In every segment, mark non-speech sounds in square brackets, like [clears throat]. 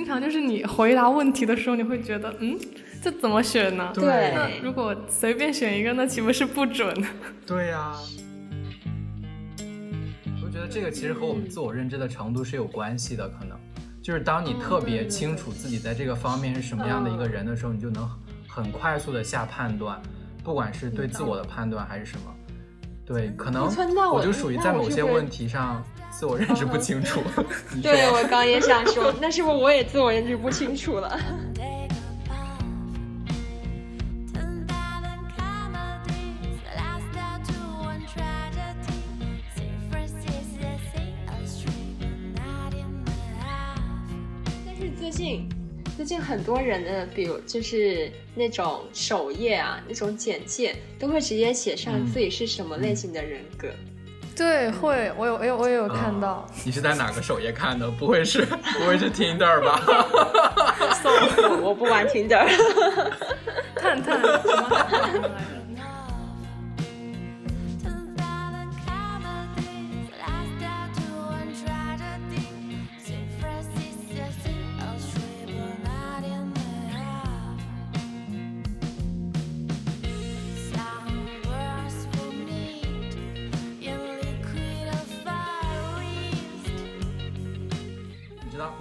经常就是你回答问题的时候，你会觉得，嗯，这怎么选呢？对。那如果随便选一个，那岂不是不准？对呀。我觉得这个其实和我们自我认知的程度是有关系的，可能就是当你特别清楚自己在这个方面是什么样的一个人的时候，你就能很快速的下判断，不管是对自我的判断还是什么。对，可能我就属于在某些问题上自我认知不清楚。[laughs] 对，我刚也想说，那是不是我也自我认知不清楚了？[laughs] 但是最近。最近很多人的，比如就是那种首页啊，那种简介都会直接写上自己是什么类型的人格。对，会，我有，我有，我也有看到。你是在哪个首页看的？不会是，不会是 Tinder 吧？[laughs] 我不玩 Tinder。探探什么？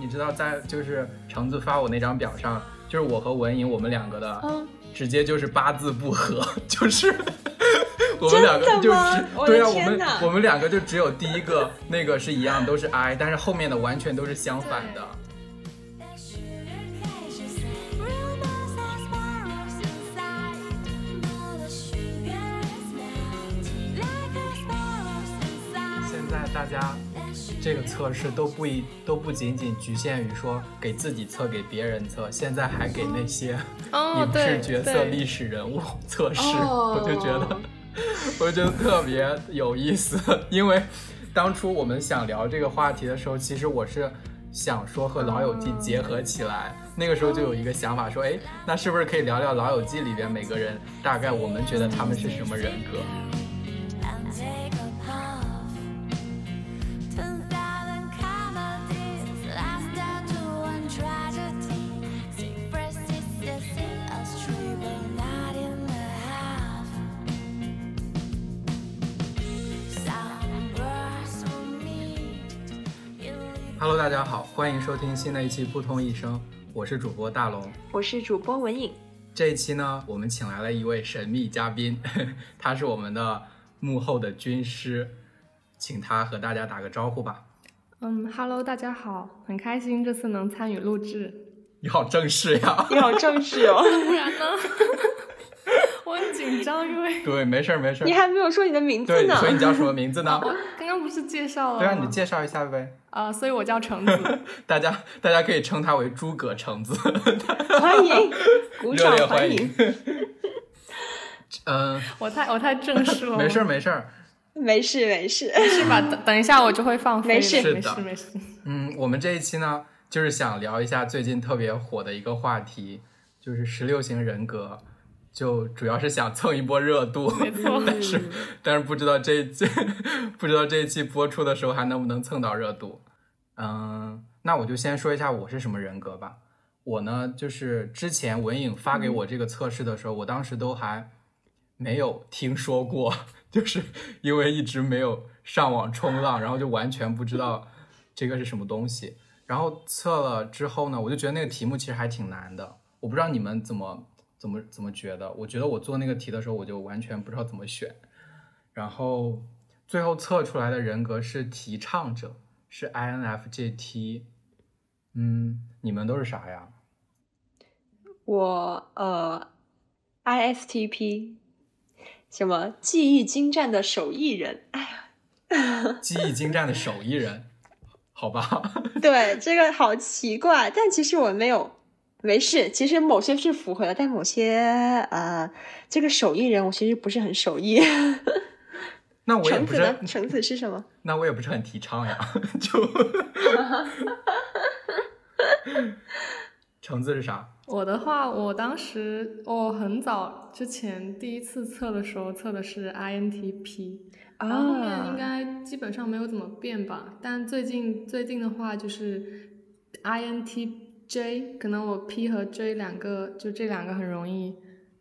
知道在就是橙子发我那张表上，就是我和文颖我们两个的，直接就是八字不合，[laughs] 就是我们两个就只 [laughs] 对啊，我们我们两个就只有第一个那个是一样，都是 I，但是后面的完全都是相反的。大家。这个测试都不一都不仅仅局限于说给自己测，给别人测，现在还给那些影视角色、历史人物测试，[laughs] 我就觉得，[laughs] 我就觉得特别有意思。因为当初我们想聊这个话题的时候，其实我是想说和《老友记》结合起来，那个时候就有一个想法说，哎，那是不是可以聊聊《老友记》里边每个人大概我们觉得他们是什么人格？Hello，大家好，欢迎收听新的一期《不通一生》，我是主播大龙，我是主播文颖。这一期呢，我们请来了一位神秘嘉宾，[laughs] 他是我们的幕后的军师，请他和大家打个招呼吧。嗯，Hello，大家好，很开心这次能参与录制。你好正式呀！[laughs] 你好正式哦，[laughs] 不然呢？我很紧张，因为对，没事儿没事儿。你还没有说你的名字呢，所以你叫什么名字呢？刚刚不是介绍了？对啊，你介绍一下呗。啊，所以我叫橙子。[laughs] 大家大家可以称他为诸葛橙子。[laughs] 欢迎，鼓掌欢迎。嗯，我太我太正式了。没事儿没事儿，没事没事没事吧？等等一下我就会放飞。没事没事没事。嗯，我们这一期呢，就是想聊一下最近特别火的一个话题，就是十六型人格。就主要是想蹭一波热度，没错。[laughs] 但是但是不知道这一期不知道这一期播出的时候还能不能蹭到热度。嗯，那我就先说一下我是什么人格吧。我呢，就是之前文颖发给我这个测试的时候，我当时都还没有听说过，[laughs] 就是因为一直没有上网冲浪，然后就完全不知道这个是什么东西。然后测了之后呢，我就觉得那个题目其实还挺难的。我不知道你们怎么。怎么怎么觉得？我觉得我做那个题的时候，我就完全不知道怎么选。然后最后测出来的人格是提倡者，是 INFJT。嗯，你们都是啥呀？我呃，ISTP，什么技艺精湛的手艺人？哎呀，[laughs] 技艺精湛的手艺人，好吧？[laughs] 对，这个好奇怪，但其实我没有。没事，其实某些是符合的，但某些呃，这个手艺人我其实不是很手艺。[laughs] 那我也不是橙子是什么？[laughs] 那我也不是很提倡呀，[laughs] 就。橙子是啥？我的话，我当时我很早之前第一次测的时候测的是 INTP，然后后面应该基本上没有怎么变吧。但最近最近的话就是 INT。J，可能我 P 和 J 两个，就这两个很容易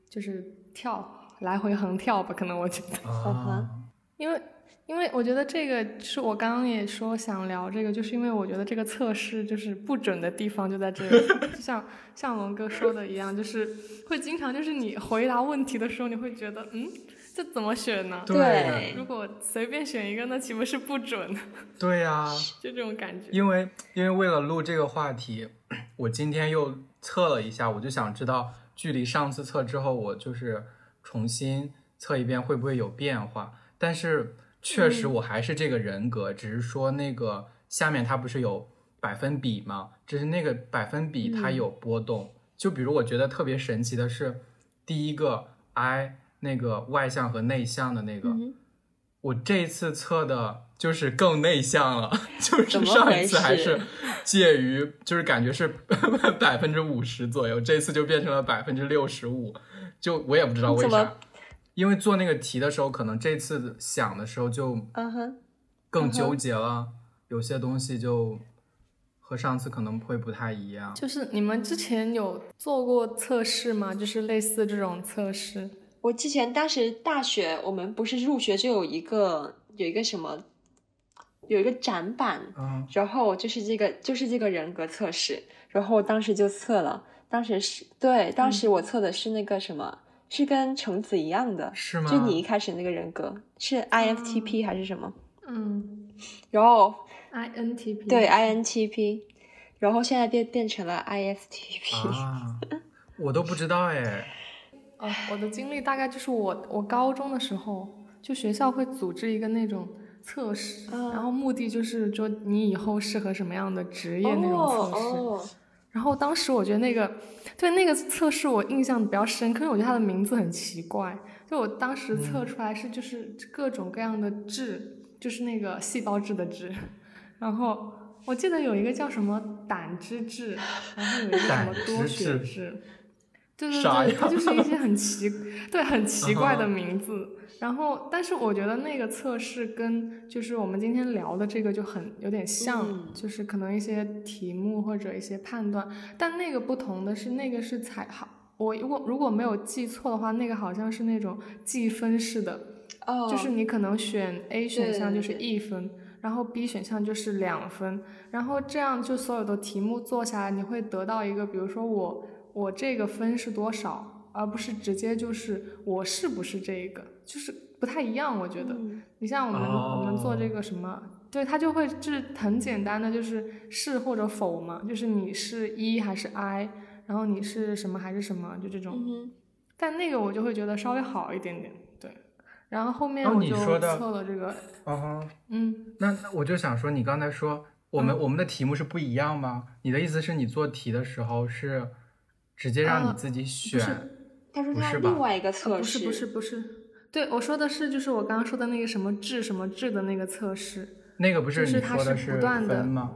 就是跳来回横跳吧，可能我觉得。啊，因为因为我觉得这个是我刚刚也说想聊这个，就是因为我觉得这个测试就是不准的地方就在这里，[laughs] 就像像龙哥说的一样，就是会经常就是你回答问题的时候，你会觉得嗯，这怎么选呢？对如果随便选一个，那岂不是不准？对呀、[laughs] 就这种感觉。因为因为为了录这个话题，[clears throat] 我今天又测了一下，我就想知道距离上次测之后，我就是重新测一遍会不会有变化。但是确实我还是这个人格，只是说那个下面它不是有百分比吗？只是那个百分比它有波动。就比如我觉得特别神奇的是，第一个 I 那个外向和内向的那个，嗯我这一次测的就是更内向了，[laughs] 就是上一次还是介于，就是感觉是百分之五十左右，这次就变成了百分之六十五，就我也不知道为啥因为做那个题的时候，可能这次想的时候就嗯哼，更纠结了，有些东西就和上次可能会不太一样。就是你们之前有做过测试吗？就是类似这种测试。我之前当时大学我们不是入学就有一个有一个什么有一个展板，嗯，然后就是这个就是这个人格测试，然后我当时就测了，当时是对，当时我测的是那个什么，是跟橙子一样的，是吗？就你一开始那个人格是 INTP 还是什么？嗯然后，INTP。对 INTP，然后现在变变成了 ISTP，、啊，[laughs] 我都不知道哎。哦，我的经历大概就是我我高中的时候，就学校会组织一个那种测试，嗯然后目的就是说你以后适合什么样的职业那种测试。哦，然后当时我觉得那个对那个测试我印象比较深刻，因为我觉得它的名字很奇怪。就我当时测出来是就是各种各样的质，就是那个细胞质的质。然后我记得有一个叫什么胆汁质，然后有一个什么多血质。对对对，它就是一些很奇，[laughs] 对很奇怪的名字。然后，但是我觉得那个测试跟就是我们今天聊的这个就很有点像，嗯。就是可能一些题目或者一些判断，但那个不同的是，那个是采好，我如果如果没有记错的话，那个好像是那种计分式的，哦，就是你可能选 A 选项就是对。一分，然后 B 选项就是两分，然后这样就所有的题目做下来，你会得到一个，比如说我我这个分是多少，而不是直接就是我是不是这个，就是不太一样，我觉得。嗯你像我们、我们做这哦个什么，对他就会就是很简单的，就是是或者否嘛，就是你是一还是 I，然后你是什么还是什么，就这种。嗯哼，但那个我就会觉得稍微好一点点，对。然后后面哦我就测了这个，哦，嗯，那那我就想说，你刚才说我们、我们的题目是不一样吗？你的意思是你做题的时候是直接让你呃自己不选？是他说他另外一个测试不试，是不是不是，对我说的是就是我刚刚说的那个什么质什么质的那个测试，那个不就是你它是说的不断的分吗？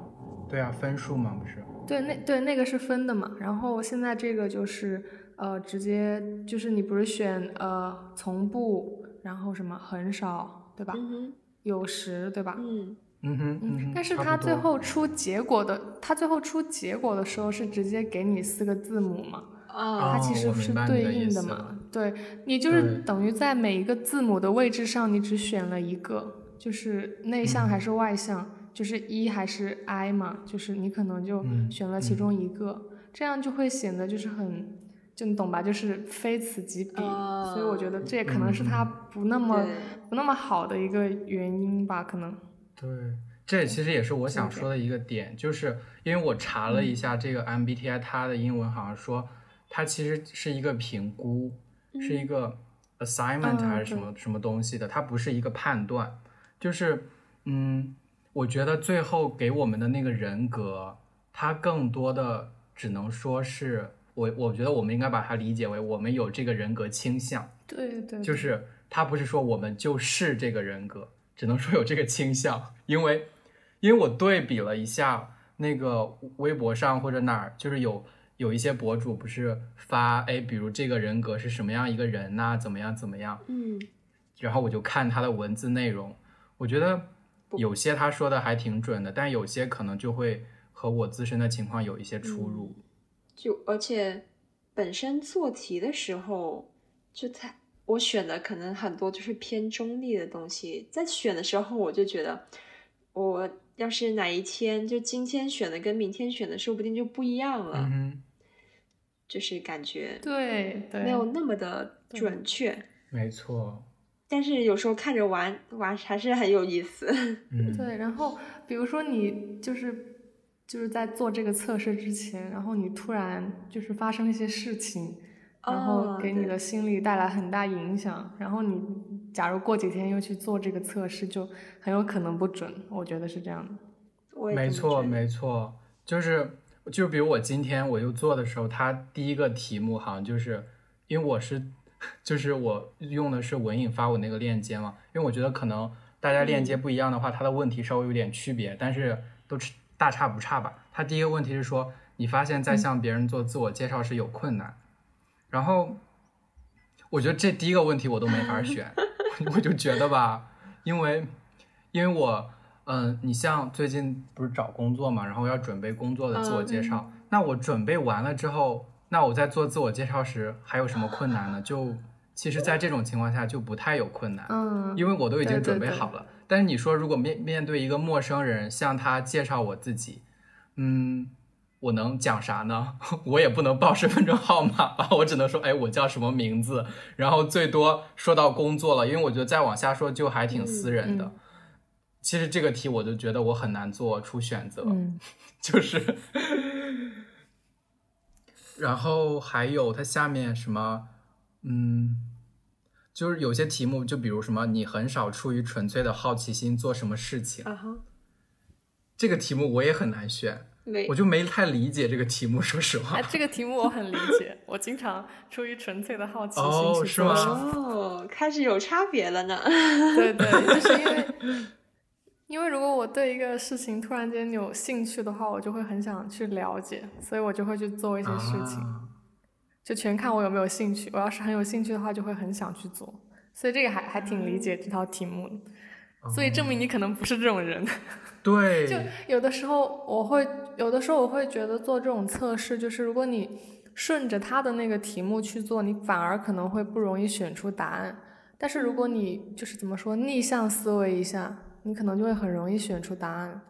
对啊，分数吗？不是？对，那对那个是分的嘛，然后现在这个就是呃，直接就是你不是选呃从不，然后什么很少，对吧？嗯哼，有时，对吧？嗯，嗯哼，嗯，但是差不多它最后出结果的，他最后出结果的时候是直接给你四个字母嘛，啊它其实是对应的思嘛。对你就是等于在每一个字母的位置上，你只选了一个，就是内向还是外向，就是 E 还是 I 嘛，就是你可能就嗯选了其中一个，这样就会显得就是很。就你懂吧？就是非此即彼，所以我觉得这也可能是他不那么、对不那么好的一个原因吧，可能。对，这其实也是我想说的一个点，就是因为我查了嗯一下这个 MBTI，它的英文好像说它其实是一个评估，是一个 assignment 嗯还是什么、什么东西的，它不是一个判断。就是嗯，我觉得最后给我们的那个人格，它更多的只能说是我，我觉得我们应该把它理解为我们有这个人格倾向。对对，就是他不是说我们就是这个人格，只能说有这个倾向，因为因为我对比了一下那个微博上或者哪儿，就是有有一些博主不是发哎，比如这个人格是什么样一个人呐、怎么样怎么样，嗯，然后我就看他的文字内容，我觉得有些他说的还挺准的，但有些可能就会和我自身的情况有一些出入。就而且本身做题的时候，就太我选的可能很多就是偏中立的东西，在选的时候我就觉得，我要是哪一天就今天选的跟明天选的说不定就不一样了，嗯就是感觉对对，没有那么的准确。没错，但是有时候看着玩玩还是很有意思。[laughs] 嗯，对，然后比如说你就是就是在做这个测试之前，然后你突然就是发生一些事情，然后给你的心理带来很大影响，然后你假如过几天又去做这个测试，就很有可能不准，我觉得是这样的。没错，没错，就是就比如我今天我又做的时候，它第一个题目好像就是因为我是 [laughs] 就是我用的是文颖发我那个链接嘛，因为我觉得可能大家链接不一样的话，它的问题稍微有点区别，但是都是大差不差吧。它第一个问题是说，你发现在向别人做自我介绍时有困难，然后我觉得这第一个问题我都没法选，[laughs] 我就觉得吧，因为因为我嗯，你像最近不是找工作嘛，然后要准备工作的自我介绍，那我准备完了之后，那我在做自我介绍时还有什么困难呢？就其实，在这种情况下就不太有困难，嗯，因为我都已经准备好了。但是你说，如果面面对一个陌生人，向他介绍我自己，嗯，我能讲啥呢？[laughs] 我也不能报身份证号码吧，我只能说，哎，我叫什么名字，然后最多说到工作了，因为我觉得再往下说就还挺私人的。嗯其实这个题我就觉得我很难做出选择，嗯 [laughs] 就是，然后还有它下面什么，嗯，就是有些题目，就比如什么，你很少出于纯粹的好奇心做什么事情，啊哈，这个题目我也很难选，没我就没太理解这个题目，说实话哎，。这个题目我很理解，[laughs] 我经常出于纯粹的好奇哦心去是吗做什么。哦，开始有差别了呢。对对，就 [laughs] 是因为，因为如果我对一个事情突然间有兴趣的话，我就会很想去了解，所以我就会去做一些事情，啊就全看我有没有兴趣。我要是很有兴趣的话，就会很想去做。所以这个还还挺理解这套题目的，所以证明你可能不是这种人。对，[laughs] 就有的时候我会，有的时候我会觉得做这种测试，就是如果你顺着他的那个题目去做，你反而可能会不容易选出答案。但是如果你就是怎么说逆向思维一下，你可能就会很容易选出答案。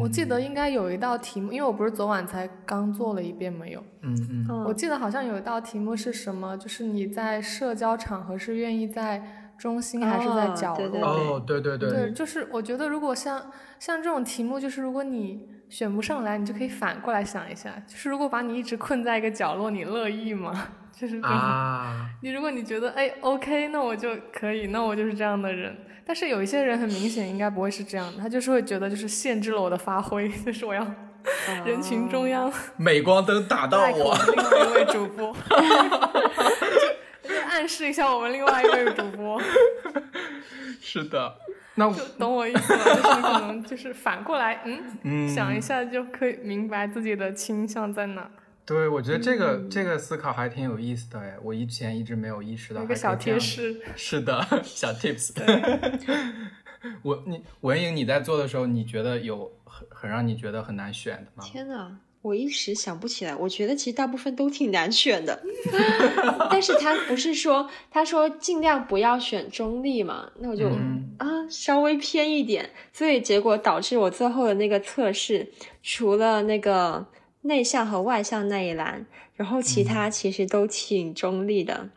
我记得应该有一道题目，因为我不是昨晚才刚做了一遍没有，嗯嗯嗯我记得好像有一道题目是什么，就是你在社交场合是愿意在中心还是在哦角落？哦对哦，对对对，就是我觉得如果像像这种题目，就是如果你选不上来，你就可以反过来想一下，就是如果把你一直困在一个角落，你乐意吗？[laughs] 就是这你如果你觉得哎 OK，那我就可以，那我就是这样的人。但是有一些人很明显应该不会是这样的，他就是会觉得就是限制了我的发挥，就是我要人群中央 [laughs] 镁光灯打到我另外一位主播，[laughs] 就就暗示一下我们另外一位主播。是的，那就懂我意思了，就是可能就是反过来，嗯，嗯，想一下就可以明白自己的倾向在哪。对，我觉得这个、嗯这个思考还挺有意思的哎，我以前一直没有意识到，有一个小贴。士，是的，[laughs] 小 tips。[laughs] 我你文颖你在做的时候，你觉得有很很让你觉得很难选的吗？天呐，我一时想不起来。我觉得其实大部分都挺难选的，[laughs] 但是他不是说他说尽量不要选中立嘛，那我就、嗯啊稍微偏一点，所以结果导致我最后的那个测试，除了那个内向和外向那一栏，然后其他其实都挺中立的。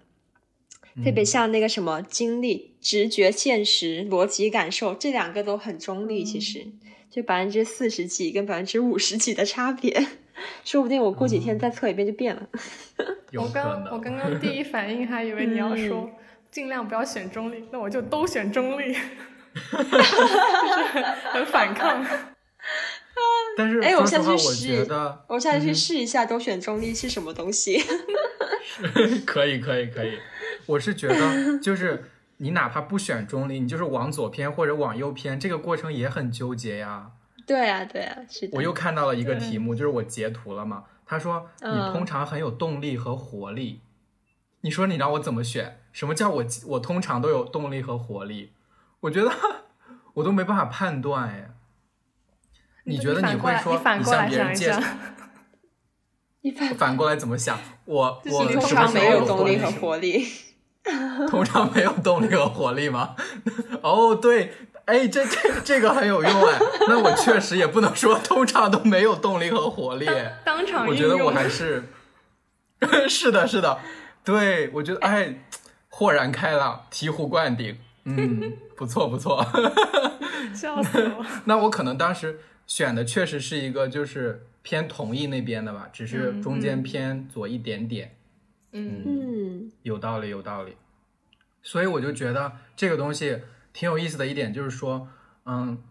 特别像那个什么经历、直觉、现实、逻辑、感受，这两个都很中立。其实就百分之四十几跟百分之五十几的差别，[laughs] 说不定我过几天再测一遍就变了。[laughs] 我刚我。刚刚第一反应还以为你要说尽量不要选中立，那我就都选中立，[laughs] 就是很很反抗。但是哎我下次去试得我下次去嗯试一下，都选中立是什么东西？可以可以可以，我是觉得就是你哪怕不选中立，你就是往左偏或者往右偏，这个过程也很纠结呀。对啊，对啊，是的。我又看到了一个题目，就是我截图了嘛。他说你嗯通常很有动力和活力，你说你让我怎么选？什么叫我我通常都有动力和活力？我觉得我都没办法判断哎。你觉得你会说你向别人介绍下？一般反过来怎么想？我就是我你通常没有动力和活力。[laughs] 通常没有动力和活力吗？[laughs] 哦，对，哎，这这这个很有用哎。那我确实也不能说通常都没有动力和活力，当场我觉得我。还是 [laughs] 是的，是的，对我觉得哎，豁然开朗，醍醐灌顶，嗯，不错不错。笑死我！那我可能当时选的确实是一个就是偏同意那边的吧，只是嗯中间嗯偏左一点点。嗯，嗯有道理，有道理。所以我就觉得这个东西挺有意思的一点，就是说，嗯，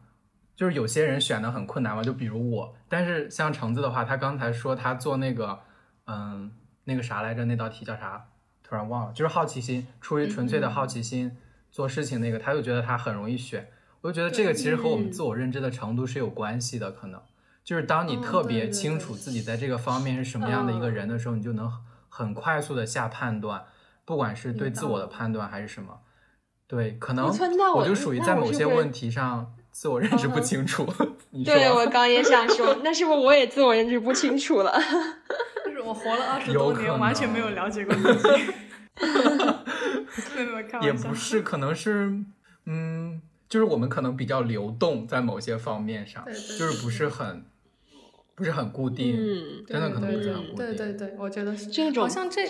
就是有些人选的很困难嘛，就比如我。但是像橙子的话，他刚才说他做那个，嗯，那个啥来着，那道题叫啥？突然忘了，就是好奇心，出于纯粹的好奇心、做事情那个，他就觉得他很容易选。我就觉得这个其实和我们嗯自我认知的程度是有关系的，可能就是当你哦特别清楚自己在这个方面是什么样的一个嗯人的时候，你就能很快速的下判断，不管是对自我的判断还是什么。对，可能我就属于在某些问题上自我认知不嗯清楚。你说对，我 [laughs] 刚也想说，那是不是我也自我认知不清楚了？[laughs] 就是我活了二十多年，完全没有了解过自己。[laughs] 没有没有，开也玩笑。不是，可能是，嗯，就是我们可能比较流动，在某些方面上，对对就是不是很，不是很固定，嗯，真的可能不对对是很固定。对对对，我觉得是这种好像这，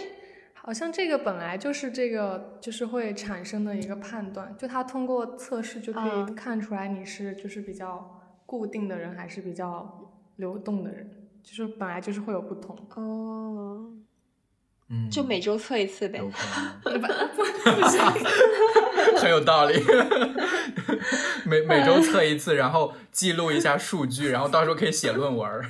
好像这个本来就是这个就是会产生的一个判断，就他通过测试就可以嗯看出来你是就是比较固定的人还是比较流动的人，就是本来就是会有不同。哦，嗯，就每周测一次呗 [laughs] [laughs] 很有道理。[laughs] 每每周测一次，然后记录一下数据，然后到时候可以写论文儿。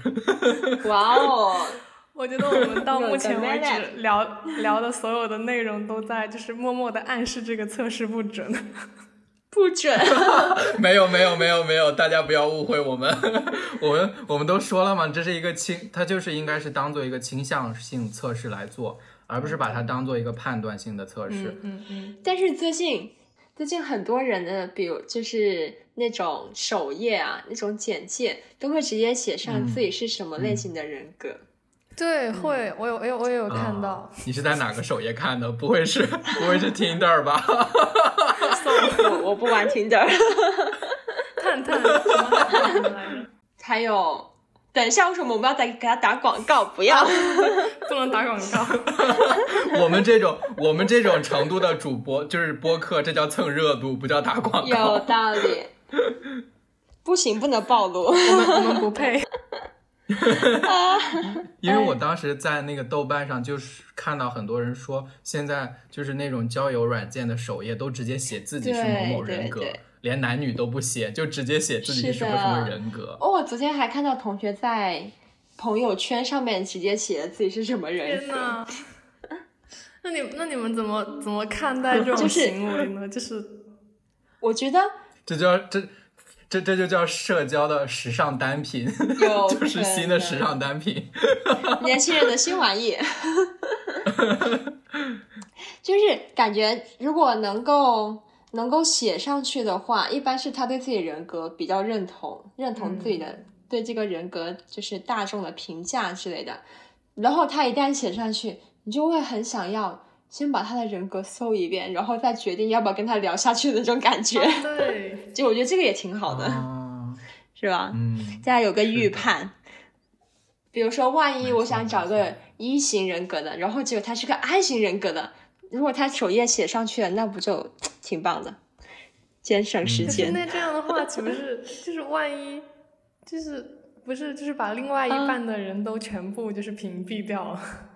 哇哦，我觉得我们到目前为止聊聊的所有的内容都在就是默默的暗示这个测试不准。不准。[laughs] 没有没有没有没有，大家不要误会我们，我们我们都说了嘛，这是一个倾，它就是应该是当做一个倾向性测试来做，而不是把它当做一个判断性的测试。嗯嗯嗯，但是最近最近很多人的，比如就是那种首页啊，那种简介都会直接写上自己是什么类型的人格。对，会，我有我有我也有看啊到。你是在哪个首页看的？不会是不会是 Tinder 吧？[laughs] 我我不玩 Tinder，探 [laughs] 探？[laughs] 还有。等一下，为什么我们要再给他打广告？不要，不能打广告。我们这种我们这种程度的主播就是播客，这叫蹭热度，不叫打广有告。道理。不行，不能暴露。我们我们不配。[laughs] 因为我当时在那个豆瓣上，就是看到很多人说，现在就是那种交友软件的首页都直接写自己是某某人格连男女都不写，就直接写自己是什么什么人格。哦，我昨天还看到同学在朋友圈上面直接写自己是什么人格。天呐，那你那你们怎么怎么看待这种行为呢？就是我觉得这叫这这这就叫社交的时尚单品，[laughs] 有就是新的时尚单品。能 [laughs] 年轻人的新玩意，[laughs] 就是感觉如果能够能够写上去的话，一般是他对自己人格比较认同，认同自己的、对这个人格就是大众的评价之类的。然后他一旦写上去，你就会很想要先把他的人格搜一遍，然后再决定要不要跟他聊下去的那种感觉。对，[laughs] 就我觉得这个也挺好的，啊，[laughs] 是吧？嗯，大家有个预判。比如说，万一我想找个一型人格的，然后结果他是个 I 型人格的，如果他首页写上去了，那不就 [tsk] 挺棒的，节省时间。那这样的话，岂不是就是万一就是不是就是把另外一嗯半的人都全部就是屏蔽掉了？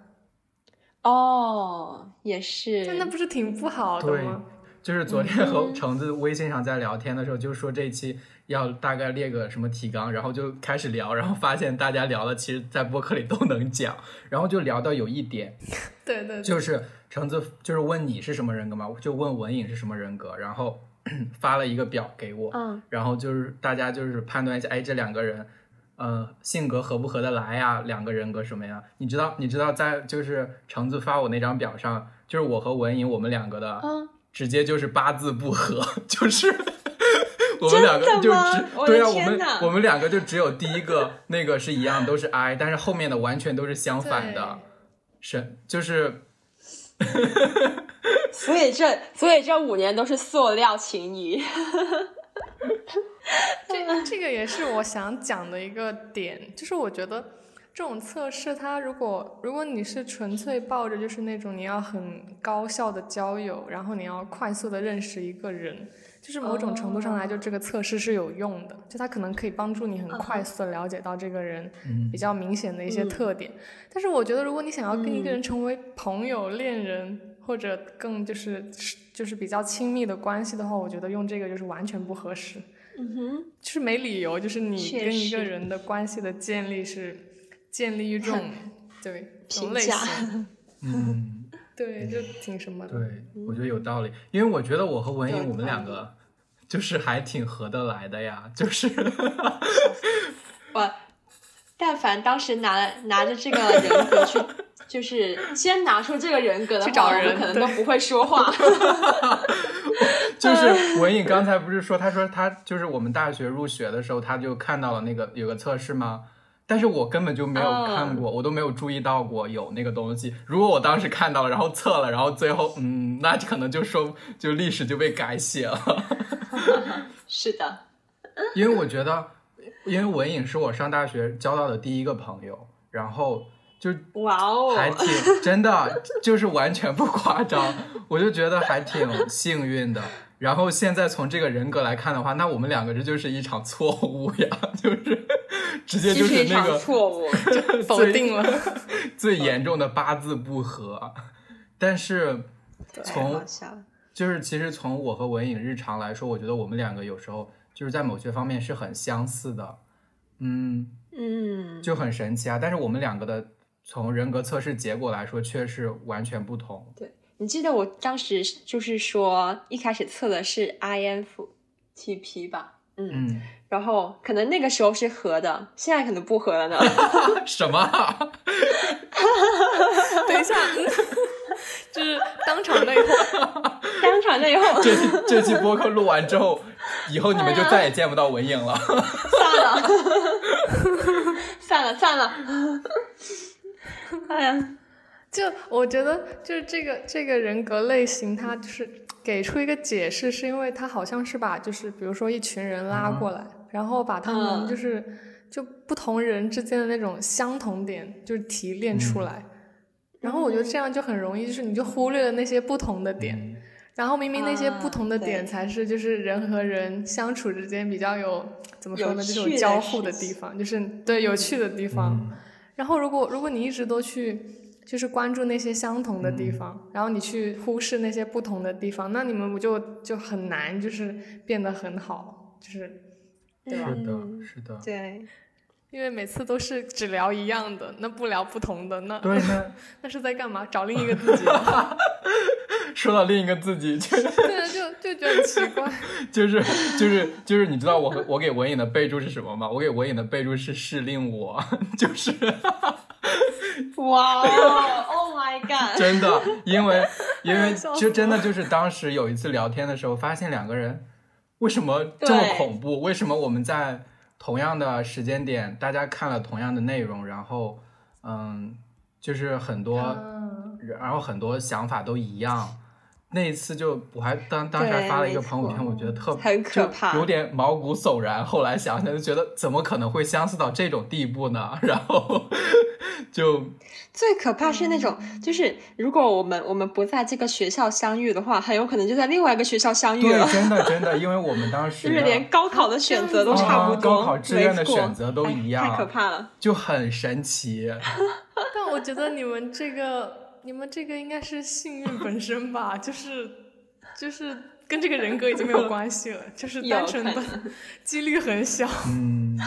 哦，也是。那，那不是挺不好的对吗？就是昨天和嗯。橙子微信上在聊天的时候，就说这期要大概列个什么提纲，然后就开始聊，然后发现大家聊的其实，在播客里都能讲，然后就聊到有一点，[laughs] 对对对，就是橙子就是问你是什么人格嘛，就问文颖是什么人格，然后 [clears throat] 发了一个表给我，嗯。然后就是大家就是判断一下，哎，这两个人，呃，性格合不合得来呀？两个人格什么呀？你知道，你知道在就是橙子发我那张表上，就是我和文颖我们两个的，嗯，直接就是八字不合，[laughs] 就是 [laughs] 我们两个就只对啊，我们我们两个就只有第一个那个是一样，都是 I，但是后面的完全都是相反的，是就是所以这所以这五年都是塑料情谊。[laughs] [laughs] 这这个也是我想讲的一个点，就是我觉得这种测试，它如果如果你是纯粹抱着就是那种你要很高效的交友，然后你要快速的认识一个人，就是某种程度上来，就这个测试是有用的，就它可能可以帮助你很快速的了解到这个人比较明显的一些特点。但是我觉得，如果你想要跟一个人成为朋友、恋人，或者更就是就是比较亲密的关系的话，我觉得用这个就是完全不合适。嗯哼，就是没理由，就是你跟一个人的关系的建立是建立于这种对这种类评价型，[laughs] 嗯，对，就挺什么的。对，我觉得有道理，因为我觉得我和文有颖我们两个就是还挺合得来的呀，就是我但凡当时拿拿着这个人格去，就是先拿出这个人格的话，去找人可能都不会说话。[laughs] 就是文颖刚才不是说，他说他就是我们大学入学的时候，他就看到了那个有个测试吗？但是我根本就没有看过，我都没有注意到过有那个东西。如果我当时看到了，然后测了，然后最后嗯，那可能就说就历史就被改写了。[laughs] 是的，因为我觉得，因为文颖是我上大学交到的第一个朋友，然后就哇哦，还挺真的，就是完全不夸张，我就觉得还挺幸运的。然后现在从这个人格来看的话，那我们两个这就是一场错误呀，就是直接就是那个错误。否定了。[laughs] 最严重的八字不合。但是从就是其实从我和文颖日常来说，我觉得我们两个有时候就是在某些方面是很相似的，嗯，嗯，就很神奇啊。但是我们两个的从人格测试结果来说，却是完全不同。对你记得我当时就是说一开始测的是 INFTP 吧？嗯，嗯，然后可能那个时候是合的，现在可能不合了呢。[laughs] 什么啊？[laughs] 等一下，嗯 [laughs] 就是当场内讧。当场内讧，这期这期播客录完之后，以后你们就再也见不到文颖了。算了，算了，算了。[laughs] 哎呀，就我觉得，就是这个这个人格类型，他就是给出一个解释，是因为他好像是把就是比如说一群人拉过来，然后把他们嗯。就是、就不同人之间的那种相同点就是提炼出来，然后我觉得这样就很容易，就是你就忽略了那些不同的点。嗯。然后明明那些不同的点才是就是人和人相处之间比较有怎么说呢，有这种交互的地方，就是对有趣的地方。嗯然后如果如果你一直都去就是关注那些相同的地嗯方，然后你去忽视那些不同的地方，那你们不就就很难就是变得很好，就是对吧？是的，嗯是的。对，因为每次都是只聊一样的，那不聊不同的，那对，那 [laughs] 那是在干嘛？找另一个自己吗？[laughs] 说到另一个自己，就就就觉得很奇怪。就是就是就是，你知道我我给文颖的备注是什么吗？我给文颖的备注是是令我，就是 [laughs] 哇哦，Oh my god！真的，因为因为就真的就是当时有一次聊天的时候，发现两个人为什么这么恐怖？为什么我们在同样的时间点，大家看了同样的内容，然后嗯，就是很多，嗯，然后很多想法都一样。那一次就我还当当时还发了一个朋友圈，我觉得特很可怕有点毛骨悚然。后来想想就觉得怎么可能会相似到这种地步呢？[laughs] 然后就最可怕是那种，就是如果我们我们不在这个学校相遇的话，很有可能就在另外一个学校相遇对，了，真的真的，[laughs] 因为我们当时就是连高考的选择都差不啊多，高考志愿的选择都一样哎太可怕了。就很神奇。[laughs] 但我觉得你们这个，你们这个应该是幸运本身吧，就是就是跟这个人格已经没有 [laughs] 关系了，就是单纯的 [laughs] 几率很小，嗯，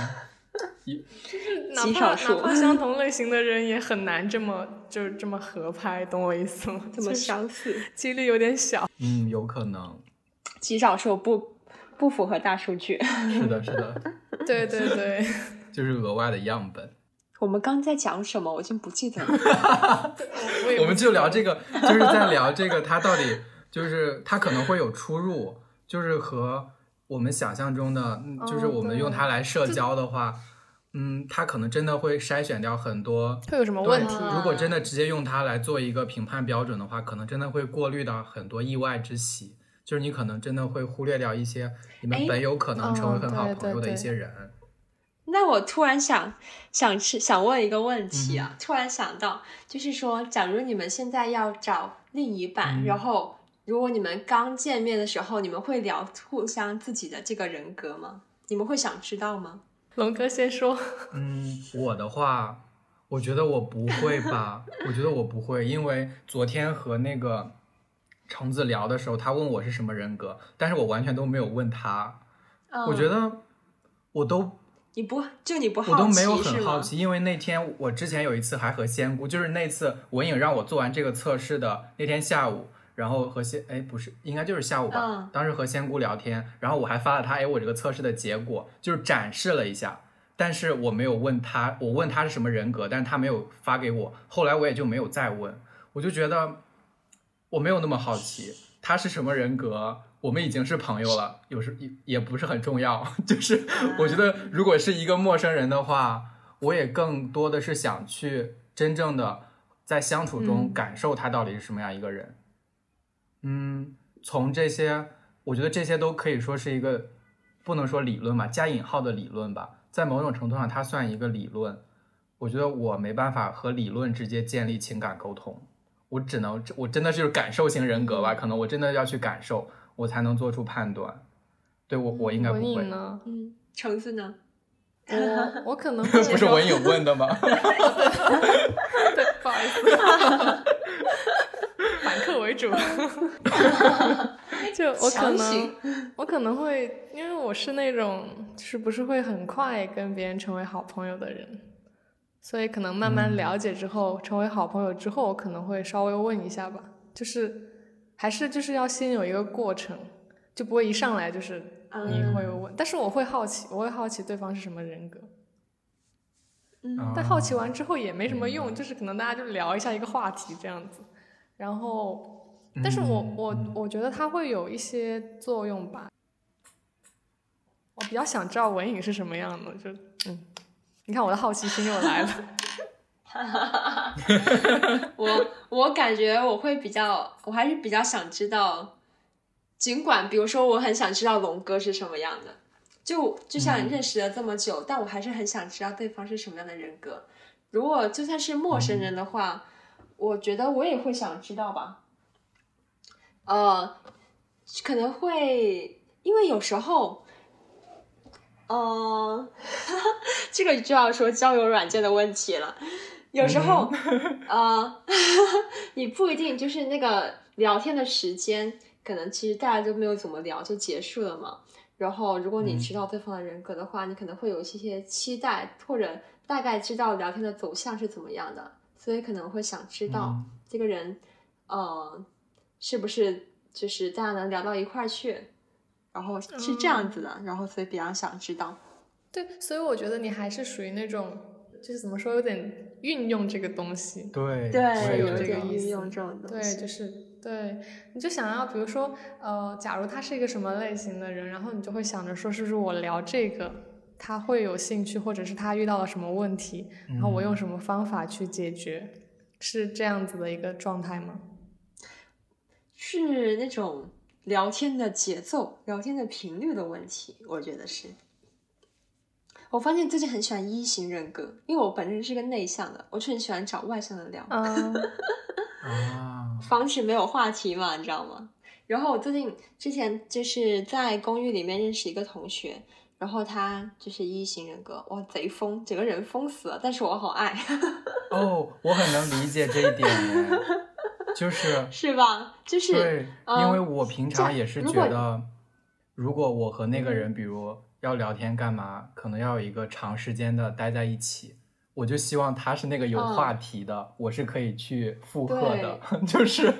[laughs] 就是哪极怕少数哪怕相同类型的人也很难这么就这么合拍，懂我意思吗？这么相似，几率有点小。嗯，有可能极少数不不符合大数据。是的，是的，对对对，就是额外的样本。我们刚在讲什么？我已经不记得了。[laughs] 我们就聊这个，就是在聊这个，它到底就是它可能会有出入，就是和我们想象中的，嗯就是哦我们用它来社交的话，嗯，它可能真的会筛选掉很多会有什么问题？如果真的直接用它来做一个评判标准的话，可能真的会过滤到很多意外之喜，就是你可能真的会忽略掉一些你们哎本有可能成为哦很好朋友的一些人。那我突然想想吃想问一个问题嗯啊，突然想到，就是说，假如你们现在要找另一半，嗯然后如果你们刚见面的时候，你们会聊互相自己的这个人格吗？你们会想知道吗？龙哥先说。[laughs] 嗯，我的话，我觉得我不会吧，我觉得我不会，因为昨天和那个橙子聊的时候，他问我是什么人格，但是我完全都没有问他，我觉得得我都你不就你不好奇我都没有？很好奇，因为那天我之前有一次还和仙姑，就是那次文颖让我做完这个测试的那天下午，然后和仙哎不是应该就是下午吧，嗯当时和仙姑聊天，然后我还发了她哎我这个测试的结果，就是展示了一下，但是我没有问他，我问他是什么人格，但是他没有发给我，后来我也就没有再问，我就觉得我没有那么好奇他是什么人格。我们已经是朋友了，有时也也不是很重要。[laughs] 就是我觉得，如果是一个陌生人的话，我也更多的是想去真正的在相处中嗯感受他到底是什么样一个人。嗯，从这些，我觉得这些都可以说是一个不能说理论吧，加引号的理论吧，在某种程度上，它算一个理论。我觉得我没办法和理论直接建立情感沟通，我只能我真的是感受型人格吧，可能我真的要去感受，我才能做出判断。对我，我应该不会文颖。呢？嗯，橙子呢？[laughs] 我我可能 [laughs] 会不是文颖问的吗？[laughs] 对，不好意思，反客为主。就我可能，我可能会，因为我是那种就是不是会很快跟别人成为好朋友的人，所以可能慢慢了解之后，成为好朋友之后，我可能会稍微问一下吧，就是还是就是要先有一个过程，就不会一上来就是你会问，但是我会好奇，我会好奇对方是什么人格。但好奇完之后也没什么用，就是可能大家就聊一下一个话题这样子，然后，但是我嗯我我觉得它会有一些作用吧。我比较想知道文颖是什么样的，就嗯，你看我的好奇心又来了。[laughs] 我我感觉我会比较，我还是比较想知道，尽管比如说我很想知道龙哥是什么样的，就就像认识了这么久，但我还是很想知道对方是什么样的人格。如果就算是陌生人的话，我觉得我也会想知道吧。呃，可能会因为有时候，呃，[laughs] 这个就要说交友软件的问题了。有时候，呃，[laughs] 你不一定就是那个聊天的时间，可能其实大家都没有怎么聊就结束了嘛。然后，如果你嗯知道对方的人格的话，你可能会有一些期待，或者大概知道聊天的走向是怎么样的，所以可能会想知道嗯这个人，呃，是不是就是大家能聊到一块儿去，然后是这样子的，然后所以比较想知道。对，所以我觉得你还是属于那种，就是怎么说，有点运用这个东西。对对，是有有这个意思点运用这种东西对，就是对，你就想要，比如说，呃，假如他是一个什么类型的人，然后你就会想着说，是不是我聊这个，他会有兴趣，或者是他遇到了什么问题，然后我用什么方法去解决，是这样子的一个状态吗？是那种聊天的节奏、聊天的频率的问题，我觉得是。我发现最近很喜欢一型人格，因为我本身是个内向的，我就很喜欢找外向的聊，嗯，[laughs] 啊，防止没有话题嘛，你知道吗？然后我最近之前就是在公寓里面认识一个同学，然后他就是一型人格，哇，贼疯，整个人疯死了，但是我好爱，[laughs] 哦，我很能理解这一点耶，就是 [laughs] 是吧？就是对，嗯因为我平常也是如果觉得，如果我和那个人，比如要聊天干嘛，可能要有一个长时间的待在一起，我就希望他是那个有嗯话题的，我是可以去附和的，[laughs] 就是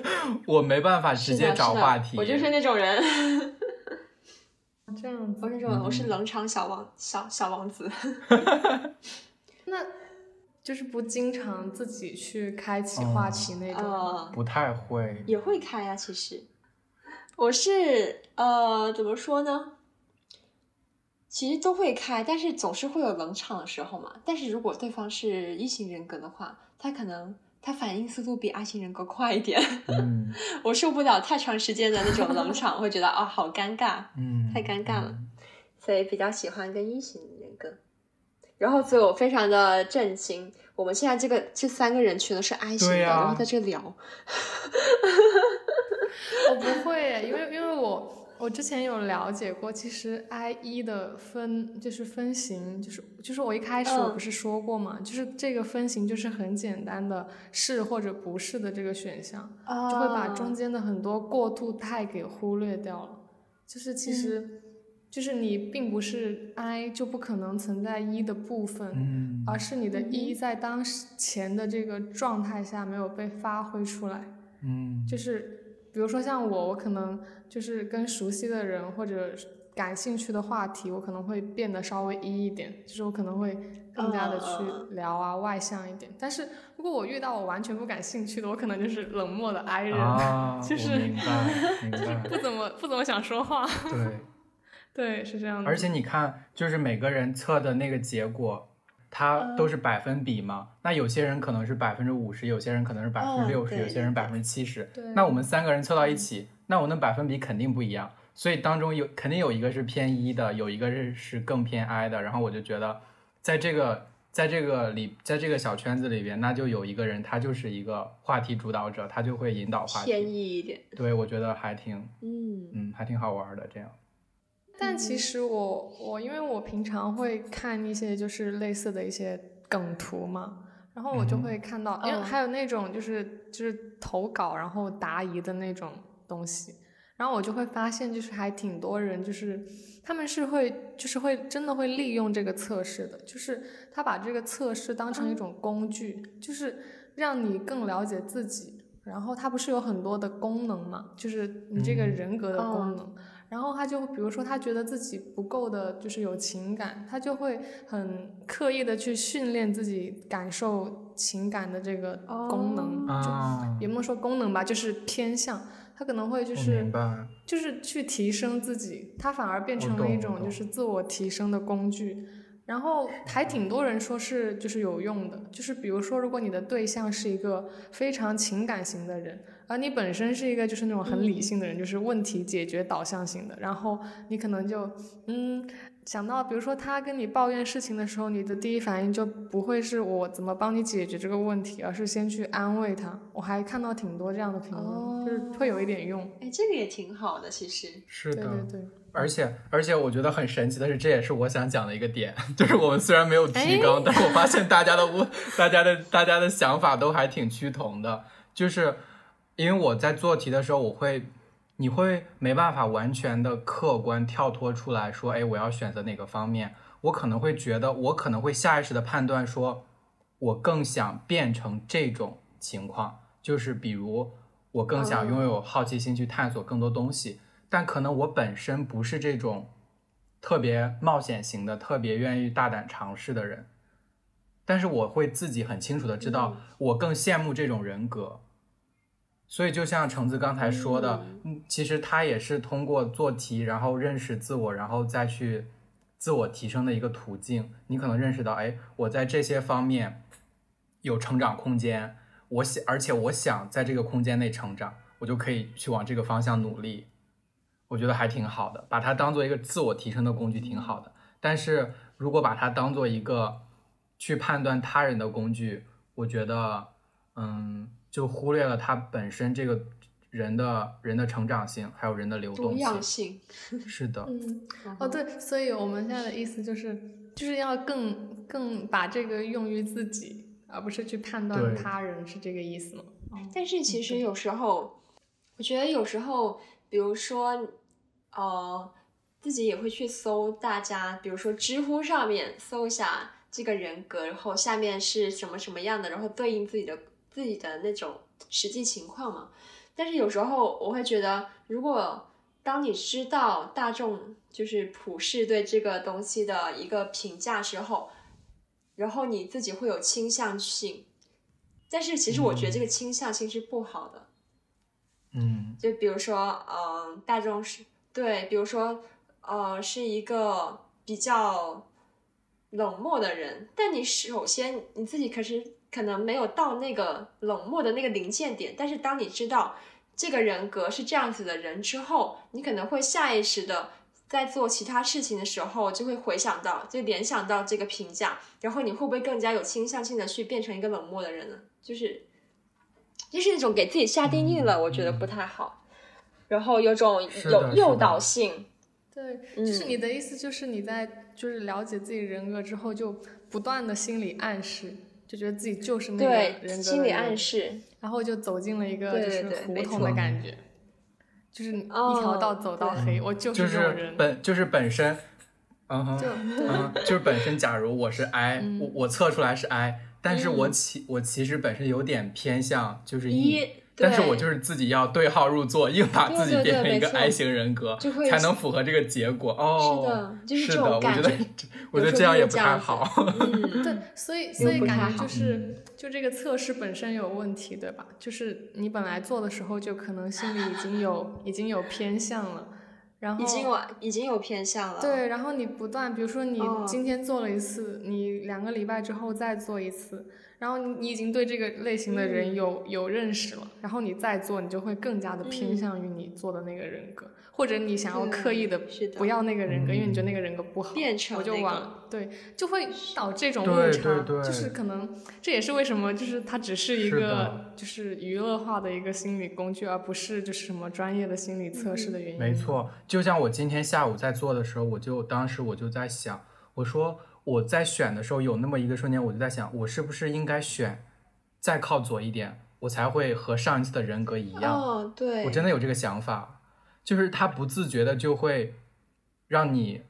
我没办法直接找话题，我就是那种人。[laughs] 这样不。是这种人，我是嗯冷场小王小小王子。[laughs] 那就是不经常自己去开启哦话题那种不太会，也会开呀、其实我是呃，怎么说呢？其实都会开，但是总是会有冷场的时候嘛。但是如果对方是一型人格的话，他可能他反应速度比 I 型人格快一点。嗯 [laughs] 我受不了太长时间的那种冷场，会觉得啊、好尴尬，嗯，太尴尬了。所以比较喜欢跟一型人格。然后，所以我非常的震惊，我们现在这个这三个人全都是 I 型的，然后在这聊。[laughs] 我不会，因为因为我我之前有了解过，其实 I 一的分就是分型，就是就是我一开始我嗯。不是说过嘛，就是这个分型就是很简单的是或者不是的这个选项，就会把中间的很多过渡态给忽略掉了。就是其实、就是你并不是 I 就不可能存在一的部分，嗯。而是你的一在当前的这个状态下没有被发挥出来。嗯，就是比如说像我，我可能就是跟熟悉的人或者感兴趣的话题，我可能会变得稍微一一点，就是我可能会更加的去聊啊，外向一点。但是如果我遇到我完全不感兴趣的，我可能就是冷漠的 I 人，啊，[laughs] 就是我明白明白，[laughs] 不怎么不怎么想说话。对。对，是这样的。而且你看，就是每个人测的那个结果，它都是百分比嘛。那有些人可能是百分之五十，有些人可能是百分之六十，有些人百分之七十。对那我们三个人凑到一起，那我那百分比肯定不一样。所以当中有肯定有一个是偏一的，有一个是是更偏 I 的。然后我就觉得，在这个在这个里，在这个小圈子里边，那就有一个人他就是一个话题主导者，他就会引导话偏题。E 一点。对，我觉得还挺嗯嗯还挺好玩的这样。但其实我我因为我平常会看一些就是类似的一些梗图嘛，然后我就会看到，因为嗯还有那种就是就是投稿然后答疑的那种东西，然后我就会发现就是还挺多人就是他们是会就是会真的会利用这个测试的，就是他把这个测试当成一种工具，就是让你更了解自己。然后它不是有很多的功能嘛，就是你这个嗯。人格的功嗯能。然后他就比如说他觉得自己不够的，就是有情感，他就会很刻意的去训练自己感受情感的这个功能，就啊，也不能说功能吧，就是偏向，他可能会就是。就是去提升自己，他反而变成了一种就是自我提升的工具。然后还挺多人说是就是有用的，就是比如说，如果你的对象是一个非常情感型的人，而你本身是一个就是那种很理性的人，就是问题解决导向型的，然后你可能就嗯想到，比如说他跟你抱怨事情的时候，你的第一反应就不会是我怎么帮你解决这个问题，而是先去安慰他。我还看到挺多这样的评论，就是会有一点用。哎，这个也挺好的，其实。是的，对对对。而且而且我觉得很神奇的是，这也是我想讲的一个点，[laughs] 就是我们虽然没有提纲，但是我发现大家的我大家的大家的想法都还挺趋同的，就是因为我在做题的时候，我会你会没办法完全的客观跳脱出来说，哎，我要选择哪个方面，我可能会觉得，我可能会下意识的判断说，我更想变成这种情况，就是比如我更想拥有好奇心去探索更多东西。但可能我本身不是这种特别冒险型的、特别愿意大胆尝试的人，但是我会自己很清楚的知道，我更羡慕这种人格。所以就像橙子刚才说的，嗯，其实他也是通过做题，然后认识自我，然后再去自我提升的一个途径。你可能认识到，哎，我在这些方面有成长空间，我想，而且我想在这个空间内成长，我就可以去往这个方向努力。我觉得还挺好的，把它当做一个自我提升的工具挺好的。但是如果把它当做一个去判断他人的工具，我觉得，嗯，就忽略了他本身这个人的人的成长性，还有人的流动性。样性。是的，嗯，嗯哦，对，所以我们现在的意思就是，就是要更更把这个用于自己，而不是去判断他人，是这个意思吗？但是其实有时候，我觉得有时候，比如说，呃，自己也会去搜大家，比如说知乎上面搜一下这个人格，然后下面是什么什么样的，然后对应自己的自己的那种实际情况嘛。但是有时候我会觉得，如果当你知道大众就是普世对这个东西的一个评价之后，然后你自己会有倾向性，但是其实我觉得这个倾向性是不好的。嗯就比如说，嗯、大众是对，比如说，呃，是一个比较冷漠的人，但你首先你自己可是可能没有到那个冷漠的那个临界点，但是当你知道这个人格是这样子的人之后，你可能会下意识的在做其他事情的时候就会回想到，就联想到这个评价，然后你会不会更加有倾向性的去变成一个冷漠的人呢？就是就是那种给自己下定义了，我觉得不太好。然后有种有诱导性，对，嗯就是你的意思，就是你在就是了解自己人格之后，就不断的心理暗示，就觉得自己就是那个人格心理暗示，然后就走进了一个就是胡同的感觉，就是一哦条道走到对黑，我就就是是这种人，本就是本身，嗯哼，就嗯，就是本身，假如我是 [laughs] I，、嗯。我我测出来是 I，但是我嗯其、我其实本身有点偏向就是一 E，但是我就是自己要对号入座，硬把自己变成一个 I 型人格，才能符合这个结果。哦，是的就是的，我觉得种感觉我觉得这样也不太好。[laughs] 嗯，对，所以所以感觉就是就这个测试本身有问题，对吧？就是你本来做的时候就可能心里已经有已经有偏向了，然后已经有已经有偏向了，对，然后你不断，比如说你哦。今天做了一次，你两个礼拜之后再做一次，然后你你已经对这个类型的人嗯。有、有认识了，然后你再做，你就会更加的偏嗯。向于你做的那个人格，或者你想要刻意的不要那个人格，因为你觉得嗯那个人格不好，变成我就那个往了，对，就会导这种误差，就是可能这也是为什么就是它只是一个就是娱乐化的一个心理工具，而不是就是什么专业的心理测试的原因。没错，就像我今天下午在做的时候，我就当时我就在想，我说我在选的时候有那么一个瞬间，我就在想，我是不是应该选再靠左一点，我才会和上一次的人格一样。哦，对，我真的有这个想法，就是他不自觉的就会让你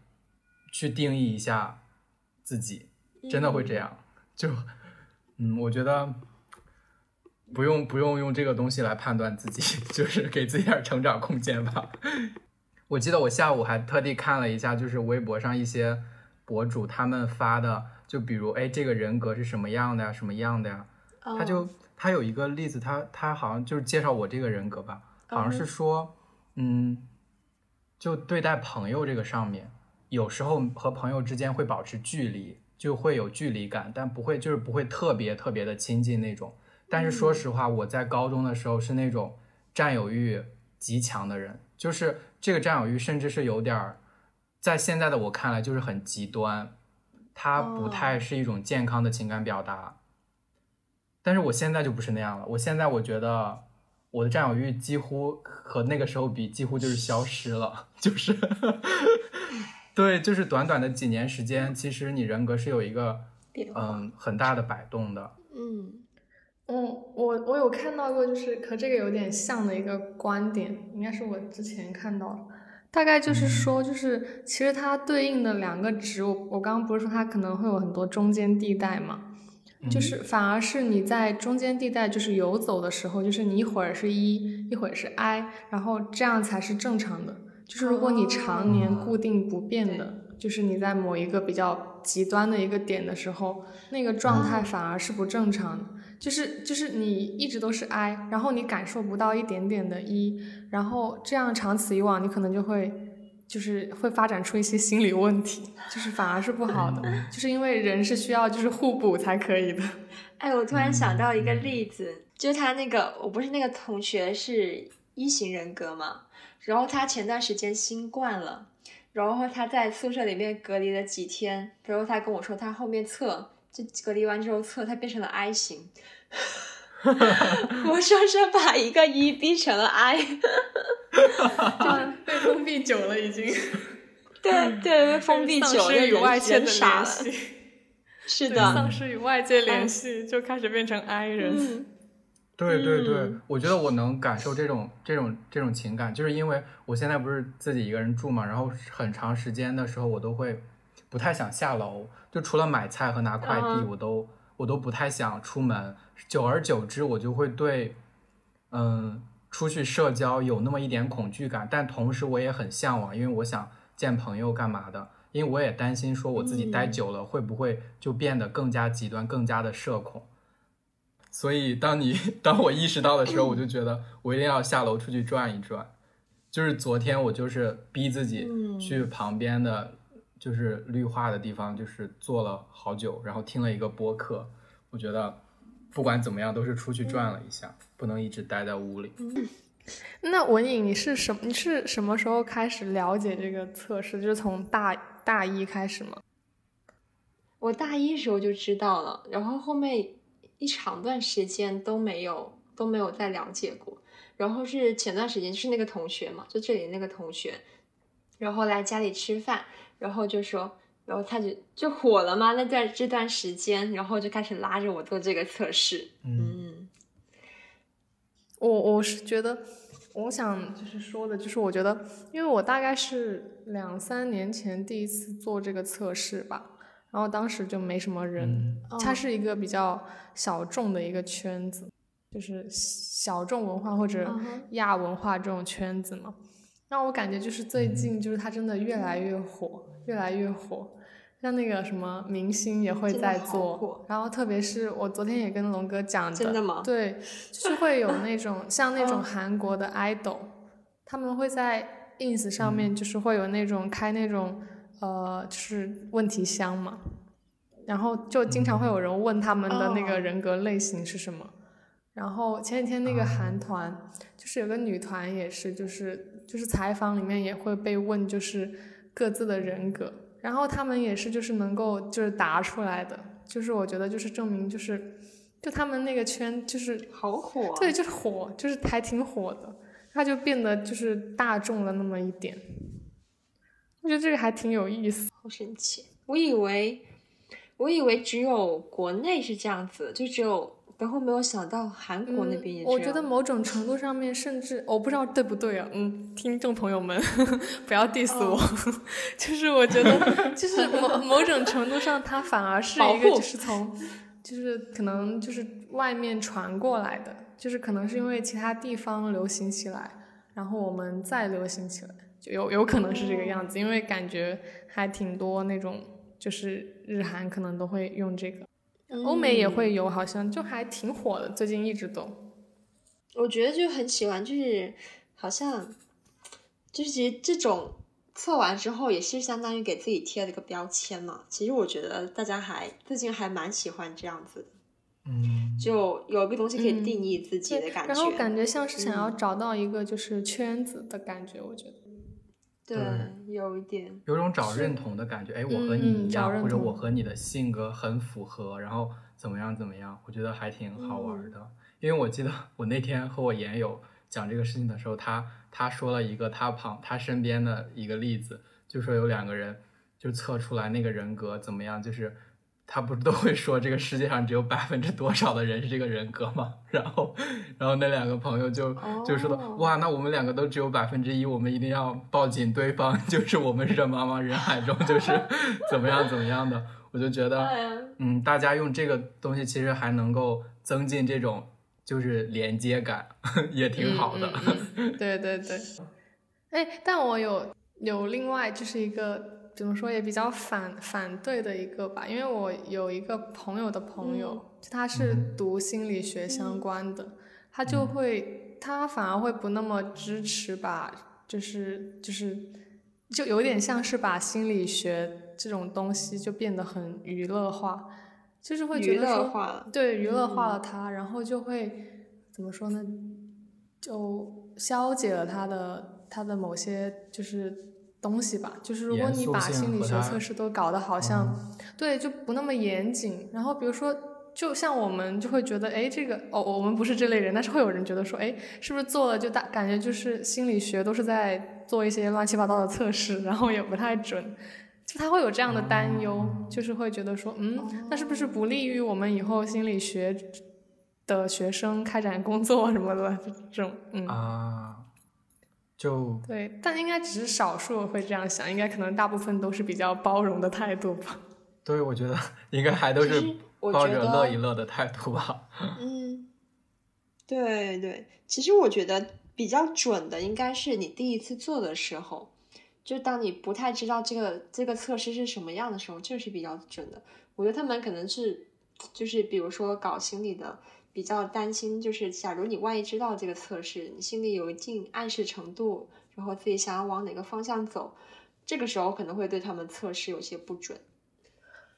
去定义一下自己，真的会这样。就嗯，我觉得不用不用用这个东西来判断自己，[laughs] 就是给自己点成长空间吧。[laughs] 我记得我下午还特地看了一下，就是微博上一些博主他们发的，就比如哎，这个人格是什么样的呀，什么样的呀？哦他就他有一个例子，他他好像就是介绍我这个人格吧，好像是说，嗯，就对待朋友这个上面，有时候和朋友之间会保持距离，就会有距离感，但不会就是不会特别特别的亲近那种。但是说实话，我在高中的时候是那种占有欲极强的人，就是这个占有欲甚至是有点儿，在现在的我看来就是很极端，它不太是一种健康的情感表达。但是我现在就不是那样了，我现在我觉得我的占有欲几乎和那个时候比，几乎就是消失了，就是，[laughs] 对，就是短短的几年时间，其实你人格是有一个，嗯很大的摆动的，嗯嗯，我我有看到过，就是和这个有点像的一个观点，应该是我之前看到的，大概就是说，就是其实它对应的两个值，我我刚刚不是说它可能会有很多中间地带嘛，就是反而是你在中间地带就是游走的时候，就是你一会儿是一一会儿是 I，然后这样才是正常的。就是如果你常年哦固定不变的，就是你在某一个比较极端的一个点的时候，那个状态反而是不正常的。就是就是你一直都是 I，然后你感受不到一点点的 E，然后这样长此以往，你可能就会就是会发展出一些心理问题，就是反而是不好的，[laughs] 就是因为人是需要就是互补才可以的。[laughs] 哎，我突然想到一个例子，就是他那个，我不是那个同学是一型人格嘛，然后他前段时间新冠了，然后他在宿舍里面隔离了几天，然后他跟我说他后面测，就隔离完之后测，它变成了 I 型。[laughs] 我说是把一个一逼成了 I，[laughs] 就是被封闭久了已经，[laughs] 对对，被封闭久了，与外界的人傻了，联系，是的，丧失与外界联系，就开始变成 I 人。嗯对对对，嗯我觉得我能感受这种这种这种情感，就是因为我现在不是自己一个人住嘛，然后很长时间的时候我都会不太想下楼，就除了买菜和拿快递，嗯我都我都不太想出门。久而久之，我就会对嗯出去社交有那么一点恐惧感，但同时我也很向往，因为我想见朋友干嘛的，因为我也担心说我自己待嗯久了会不会就变得更加极端，更加的社恐。所以，当你当我意识到的时候，我就觉得我一定要下楼出去转一转。就是昨天我就是逼自己嗯去旁边的就是绿化的地方，就是坐了好久，然后听了一个播客。我觉得不管怎么样，都是出去转了一下，不能一直待在屋里。[laughs] 那文颖，你是什你是什么时候开始了解这个测试？就是从大大一开始吗？我大一时候就知道了，然后后面一长段时间都没有都没有再了解过。然后是前段时间是那个同学嘛，就这里那个同学，然后来家里吃饭，然后就说，然后他就就火了嘛，那段这段时间，然后就开始拉着我做这个测试。嗯，我我是觉得，我想就是说的，就是我觉得，因为我大概是两三年前第一次做这个测试吧，然后当时就没什么人，它是一个比较小众的一个圈子。就是小众文化或者亚文化这种圈子嘛，让我感觉就是最近就是它真的越来越火，越来越火。像那个什么明星也会在做，然后特别是我昨天也跟龙哥讲的，真的吗？对，就是会有那种像那种韩国的 idol，他们会在 ins 上面就是会有那种开那种呃就是问题箱嘛，然后就经常会有人问他们的那个人格类型是什么。然后前几天那个韩团，就是有个女团也是，就是就是采访里面也会被问，就是各自的人格，然后他们也是就是能够就是答出来的，就是我觉得就是证明就是，就他们那个圈就是好火，对，就是火，就是还挺火的，他就变得就是大众了那么一点，我觉得这个还挺有意思，好神奇，我以为我以为只有国内是这样子，就只有。然后没有想到韩国那边也我觉得某种程度上面，甚至我不知道对不对啊。嗯，听众朋友们 [laughs] 不要 diss 我，[laughs] 就是我觉得，就是某某种程度上，它反而是一个，就是从，就是可能就是外面传过来的，就是可能是因为其他地方流行起来，然后我们再流行起来，就有有可能是这个样子，因为感觉还挺多那种，就是日韩可能都会用这个。欧美也会有，好像就还挺火的，最近一直都。我觉得就很喜欢，就是好像，就是其实这种测完之后，也是相当于给自己贴了一个标签嘛。其实我觉得大家还最近还蛮喜欢这样子的，嗯，就有一个东西可以定义自己的感觉。然后感觉像是想要找到一个就是圈子的感觉，我觉得。对，有一点，有种找认同的感觉。哎，我和你一样，或者我和你的性格很符合，然后怎么样怎么样，我觉得还挺好玩的。因为我记得我那天和我研友讲这个事情的时候，他他说了一个他旁他身边的一个例子，就说有两个人就测出来那个人格怎么样，就是。他不是都会说这个世界上只有百分之多少的人是这个人格吗？然后，然后那两个朋友就就说的哇，那我们两个都只有百分之一，我们一定要抱紧对方，[laughs] 就是我们是茫茫人海中就是怎么样怎么样的。我就觉得，嗯，大家用这个东西其实还能够增进这种就是连接感，[laughs] 也挺好的。[laughs] 对对对。哎，但我有有另外就是一个。怎么说也比较反反对的一个吧，因为我有一个朋友的朋友，就他是读心理学相关的，他就会他反而会不那么支持吧，就是就是就有点像是把心理学这种东西就变得很娱乐化，就是会觉得说对娱乐化了它，然后就会怎么说呢，就消解了他的他的某些就是。东西吧，就是如果你把心理学测试都搞得好像，对，就不那么严谨。然后比如说，就像我们就会觉得，哎，这个哦，我们不是这类人，但是会有人觉得说，哎，是不是做了就大感觉就是心理学都是在做一些乱七八糟的测试，然后也不太准，就他会有这样的担忧，就是会觉得说，嗯，那是不是不利于我们以后心理学的学生开展工作什么的这种，嗯啊。就对，但应该只是少数会这样想，应该可能大部分都是比较包容的态度吧。对，我觉得 [laughs] 应该还都是抱着乐一乐的态度吧。[laughs] 嗯，对对，其实我觉得比较准的应该是你第一次做的时候，就当你不太知道这个这个测试是什么样的时候，这是比较准的。我觉得他们可能是就是比如说搞心理的。比较担心，就是假如你万一知道这个测试，你心里有一定暗示程度，然后自己想要往哪个方向走，这个时候可能会对他们测试有些不准。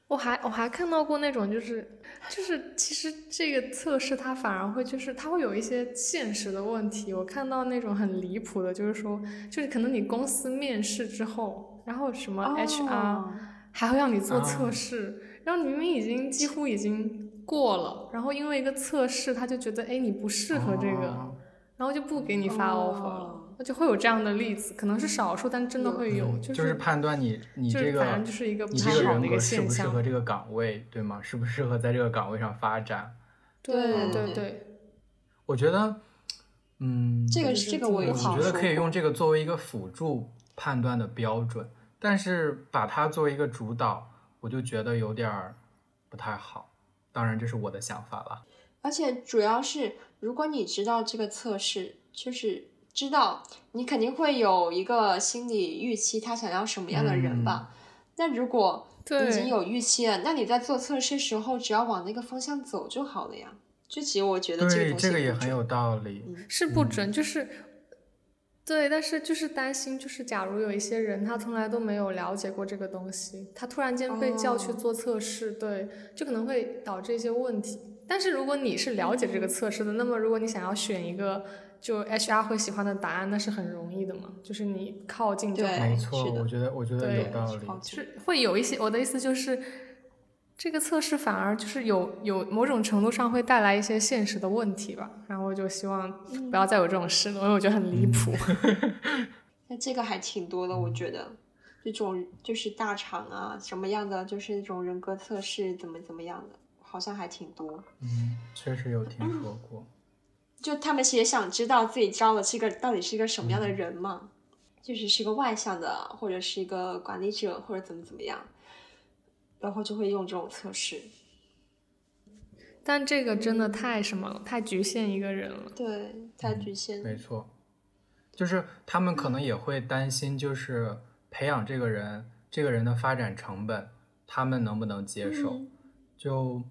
我还我还看到过那种就是就是其实这个测试它反而会就是它会有一些现实的问题。我看到那种很离谱的，就是说就是可能你公司面试之后，然后什么 HR、哦还会让你做啊测试，然后你明明已经几乎已经过了，然后因为一个测试，他就觉得哎你不适合这个，哦然后就不给你发 offer 了就会有这样的例子，可能是少数，但真的会有，嗯就就是判断你你这个反正就是一个不你太好的一个这个人格适不适合。这个岗位，对吗？适不适合在这个岗位上发展？对对对我觉得，嗯，这个是这个我觉得可以用这个作为一个辅助判断的标准，但是把它作为一个主导，我就觉得有点儿不太好。当然，这是我的想法了。而且主要是，如果你知道这个测试，就是知道你肯定会有一个心理预期，他想要什么样的人吧。那如果你已经有预期了，那你在做测试时候，只要往那个方向走就好了呀。就其实我觉得这个对，东西这个也很有道理。是不准，就是对，但是就是担心，就是假如有一些人他从来都没有了解过这个东西，他突然间被叫去哦做测试，对，就可能会导致一些问题。但是如果你是了解这个测试的，那么如果你想要选一个就 HR 会喜欢的答案，那是很容易的嘛，就是你靠近就好。没错，我觉得我觉得对有道理。是会有一些，我的意思就是，这个测试反而就是有有某种程度上会带来一些现实的问题吧。然后我就希望不要再有这种事了，因为我觉得很离谱。[laughs] [laughs] 那这个还挺多的，我觉得这种就是大厂啊，什么样的就是那种人格测试怎么怎么样的，好像还挺多。嗯，确实有听说过。就他们也想知道自己招的是一个到底是一个什么样的人嘛，就是是个外向的，或者是一个管理者，或者怎么怎么样，然后就会用这种测试。但这个真的太什么了，太局限一个人了。对，太局限。没错，就是他们可能也会担心，就是培养这个人，这个人的发展成本，他们能不能接受？嗯就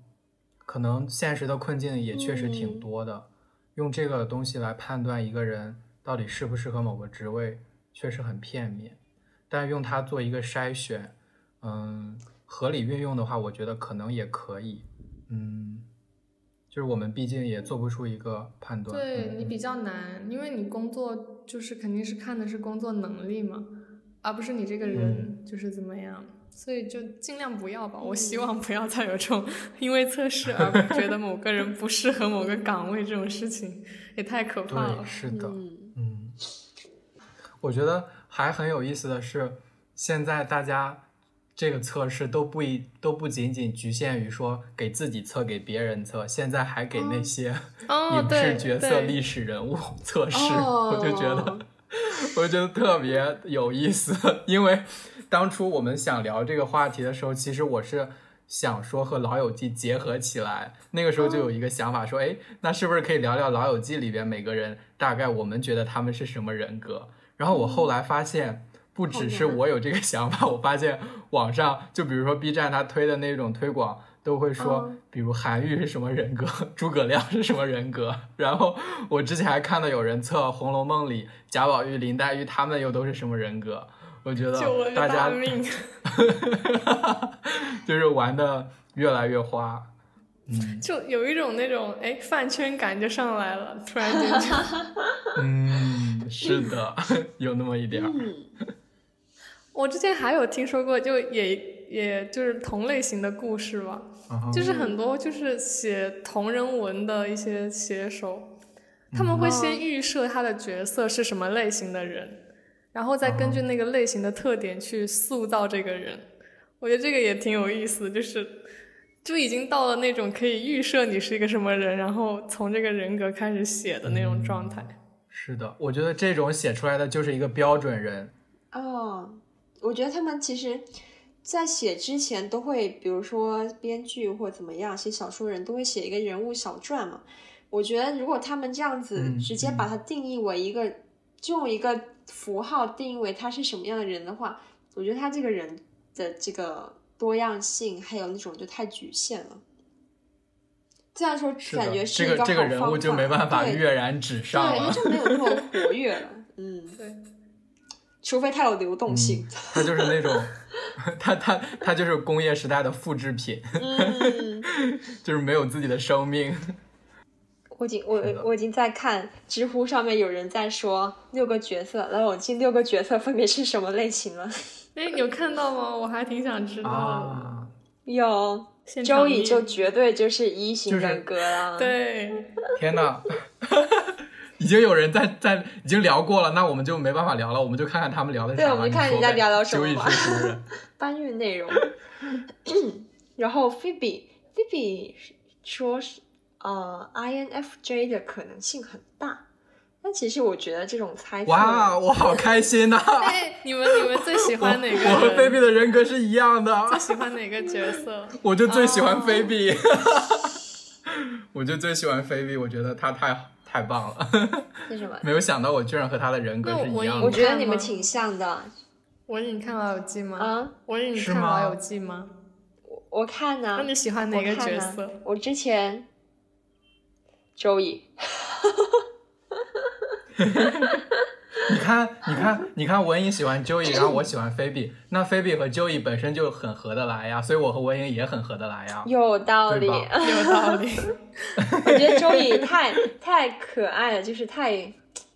可能现实的困境也确实挺嗯多的，用这个东西来判断一个人到底适不适合某个职位，确实很片面。但用它做一个筛选，嗯，合理运用的话，我觉得可能也可以。嗯，就是我们毕竟也做不出一个判断。嗯对你比较难，因为你工作就是肯定是看的是工作能力嘛，而不是你这个人就是怎么样。所以就尽量不要吧，我希望不要再有这种因为测试而觉得某个人不适合某个岗位这种事情，也太可怕了，。是的。嗯，嗯，我觉得还很有意思的是，现在大家这个测试都不一都不仅仅局限于说给自己测、给别人测，现在还给那些哦，[laughs] 影视角色、历史人物 [laughs] 测试，哦我就觉得，我就觉得特别有意思。[laughs] 因为当初我们想聊这个话题的时候，其实我是。想说和《老友记》结合起来，那个时候就有一个想法，说，哎，那是不是可以聊聊《老友记》里边每个人大概我们觉得他们是什么人格？然后我后来发现，不只是我有这个想法，我发现网上就比如说 B 站他推的那种推广，都会说，比如韩愈是什么人格，[laughs] 诸葛亮是什么人格。然后我之前还看到有人测《红楼梦》里贾宝玉、林黛玉他们又都是什么人格。我觉得大家！[laughs] 就是玩的越来越花。嗯就有一种那种哎饭圈感就上来了，突然间就 [laughs] 嗯，是的，有那么一点儿。我之前还有听说过，就也也就是同类型的故事吧，就是很多就是写同人文的一些写手，他们会先预设他的角色是什么类型的人，然后再根据那个类型的特点去塑造这个人。我觉得这个也挺有意思，就是就已经到了那种可以预设你是一个什么人，然后从这个人格开始写的那种状态。是的，我觉得这种写出来的就是一个标准人。哦，我觉得他们其实，在写之前都会，比如说编剧或怎么样，写小说人都会写一个人物小传嘛。我觉得如果他们这样子嗯直接把它定义为一个，就用一个符号定义为他是什么样的人的话，我觉得他这个人的这个多样性还有那种就太局限了。这样说感觉，是一个这个人物就没办法对跃然纸上对，他。就没有那么活跃了。[laughs] 嗯，对，除非它有流动性。它就是那种，它它它就是工业时代的复制品，嗯，[laughs] 就是没有自己的生命。我已经我我已经在看知乎上面有人在说六个角色，老友记六个角色分别是什么类型了。哎，你有看到吗？我还挺想知道有周乙就绝对就是一型人格了。，对，天呐，[laughs] 已经有人在 [laughs] 在已经聊过了，那我们就没办法聊了，我们就看看他们聊的啥吧。对我们看人家聊聊什么？[laughs] 搬运内容。[coughs] 然后菲比菲比说是呃 INFJ 的可能性很大，但其实我觉得这种猜测，哇，我好开心呐、[laughs] 哎，你们你们最喜欢哪个我和菲人？比的人格是一样的，最喜欢哪个角色？我就最喜欢菲比，我就最喜欢菲比，我觉得她太太棒了，为什么？[laughs] 没有想到我居然和他的人格是一样的。我觉得你们挺像的文颖，你看《老友记》吗？啊！文颖，你看《老友记》吗？我我看呢、那你喜欢哪个角色？我之前周乙，[laughs] 你看，你看，你看，文颖喜欢 Joey，，然后我喜欢菲比，那菲比和 Joey 本身就很合得来呀，所以我和文颖也很合得来呀。有道理。[laughs] 有道理。[laughs] 我觉得 Joey 太太可爱了，就是太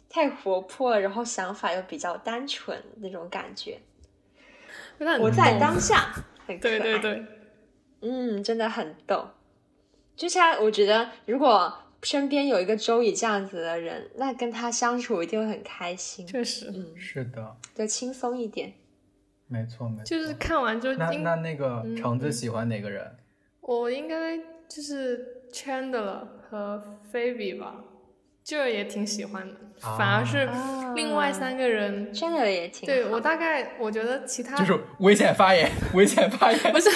太活泼了，然后想法又比较单纯那种感觉。我在当下 [laughs] 很可爱。对对对，嗯，真的很逗。就是他，我觉得如果身边有一个周乙这样子的人，那跟他相处一定会很开心，确实，嗯，是的，就轻松一点。没错没错。就是看完就应那那那个嗯橙子喜欢哪个人？我应该就是 Chandler 和 Phoebe 吧，这也挺喜欢的，啊反而是啊另外三个人，真的也挺对我大概我觉得其他就是危险发言，[laughs] 危险发言不，是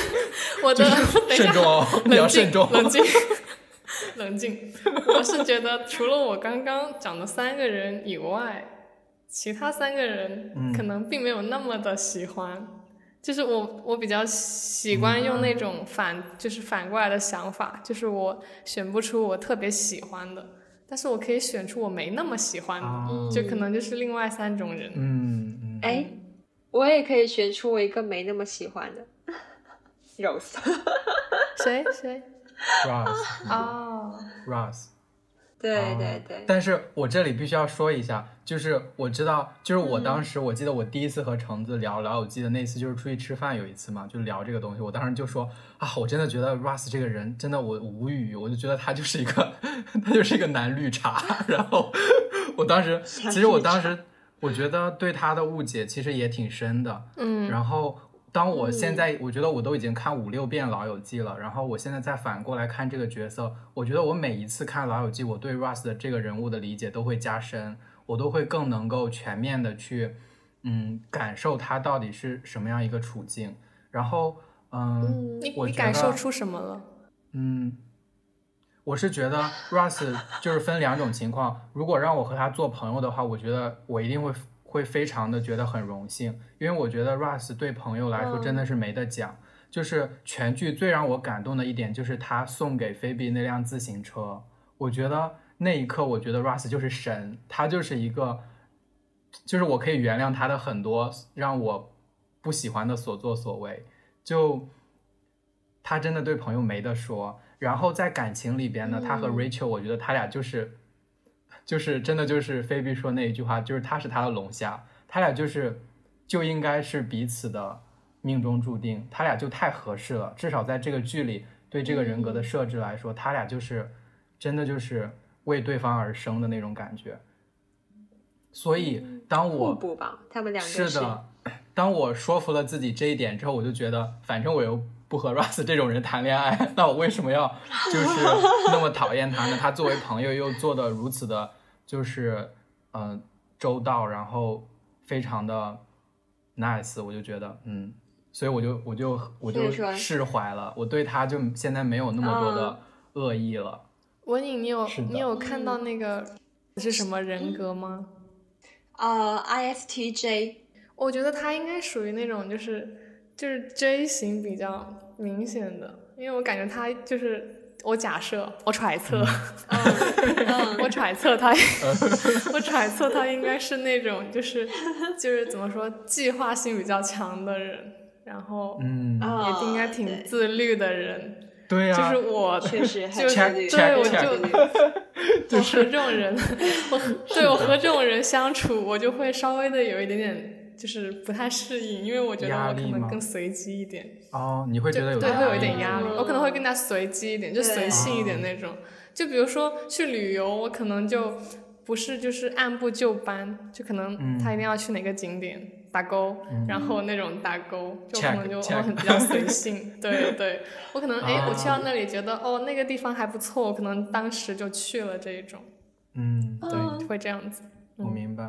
我的，等一下慎重哦，你要冷静慎重。冷静 [laughs] [laughs] 冷静。我是觉得除了我刚刚讲的三个人以外，其他三个人嗯可能并没有那么的喜欢。就是我，我比较喜欢用那种反，就是反过来的想法，就是我选不出我特别喜欢的，但是我可以选出我没那么喜欢的，啊就可能就是另外三种人。嗯嗯，哎，我也可以选出我一个没那么喜欢的 [laughs] Rose。谁谁 Ross 哦，Russ，。对哦对对，但是我这里必须要说一下，就是我知道，就是我当时我记得我第一次和橙子聊《聊，我记》得那次，就是出去吃饭有一次嘛，就聊这个东西。我当时就说啊，我真的觉得 Russ 这个人真的我无语，我就觉得他就是一个 [laughs] 他就是一个男绿茶。[laughs] 然后我当时 [laughs] 其实我当时我觉得对他的误解其实也挺深的。嗯，然后当我现在，我觉得我都已经看五六遍《老友记》了，然后我现在再反过来看这个角色，我觉得我每一次看《老友记》，我对 Russ 的这个人物的理解都会加深，我都会更能够全面的去，嗯，感受他到底是什么样一个处境。然后，嗯，我你感受出什么了？嗯，我是觉得 Russ 就是分两种情况。如果让我和他做朋友的话，我觉得我一定会会非常的觉得很荣幸，因为我觉得 Russ 对朋友来说真的是没得讲。就是全剧最让我感动的一点，就是他送给菲比那辆自行车。我觉得那一刻，我觉得 Russ 就是神，他就是一个，就是我可以原谅他的很多让我不喜欢的所作所为。就他真的对朋友没得说。然后在感情里边呢，他和嗯 Rachel，我觉得他俩就是，就是真的就是菲比说那一句话，就是他是他的龙虾，他俩就是就应该是彼此的命中注定，他俩就太合适了。至少在这个剧里，对这个人格的设置来说，他俩就是真的就是为对方而生的那种感觉。所以当我互补吧，他们两个是的，当我说服了自己这一点之后，我就觉得，反正我又不和 [laughs] Russ 这种人谈恋爱，那我为什么要就是那么讨厌他呢？他作为朋友又做的如此的，就是嗯、呃周到，然后非常的 nice，我就觉得嗯，所以我就我就我就释怀了，我对他就现在没有那么多的恶意了。文颖，你有你有看到那个是什么人格吗？呃，ISTJ，我觉得他应该属于那种就是就是 J 型比较明显的，因为我感觉他就是我假设，我揣测，嗯。[laughs] 我揣测他，我揣测他应该是那种就是就是怎么说计划性比较强的人，然后嗯，啊，也应该挺自律的人。对呀、就是我，确实就是对我就我和这种人，[laughs] 我对我和这种人相处，我就会稍微的有一点点就是不太适应，因为我觉得我可能更随机一点，哦，你会觉得有对，压会有一点压力，我可能会更加随机一点，就随性一点那种。就比如说去旅游，我可能就不是就是按部就班，就可能嗯。他一定要去哪个景点打勾，然后那种打勾，就可能就 check 我很比较随 [laughs] 性。对对，我可能哎，啊我去到那里觉得哦那个地方还不错，我可能当时就去了这一种，嗯，对，会这样子。我明白。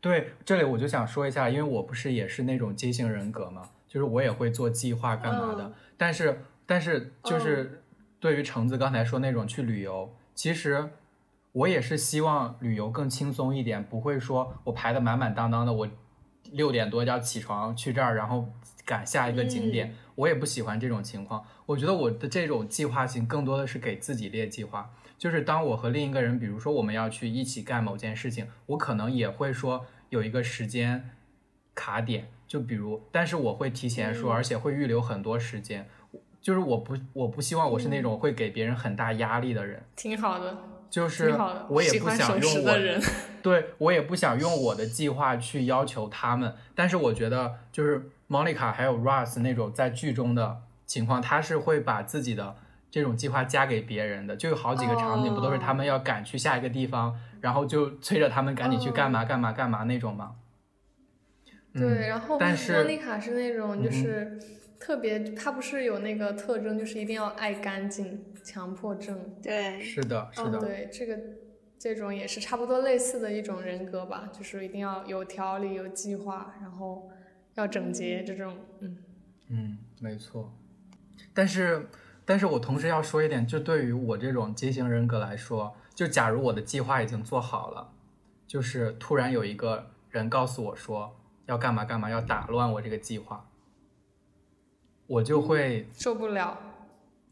对，这里我就想说一下，因为我不是也是那种接型人格嘛，就是我也会做计划干嘛的，嗯但是但是就是对于橙子刚才说那种去旅游，其实我也是希望旅游更轻松一点，不会说我排的满满当当的，我六点多就要起床去这儿，然后赶下一个景点，我也不喜欢这种情况。我觉得我的这种计划性更多的是给自己列计划，就是当我和另一个人，比如说我们要去一起干某件事情，我可能也会说有一个时间卡点，就比如，但是我会提前说，嗯而且会预留很多时间。就是我不我不希望我是那种会给别人很大压力的人，挺好的，就是。我也不想用我 [laughs] 对我也不想用我的计划去要求他们，但是我觉得就是 Monica 还有 Russ 那种在剧中的情况，他是会把自己的这种计划加给别人的，就有好几个场景不都是他们要赶去下一个地方，然后就催着他们赶紧去干嘛干嘛干嘛那种吗？嗯对，然后但是莫妮卡是那种就是特别，她不是有那个特征，就是一定要爱干净，强迫症。对，是的，是的，对，这个这种也是差不多类似的一种人格吧，就是一定要有条理、有计划，然后要整洁这种，嗯。嗯，没错。但是，但是我同时要说一点，就对于我这种畸形人格来说，就假如我的计划已经做好了，就是突然有一个人告诉我说要干嘛干嘛，要打乱我这个计划，我就会受不了。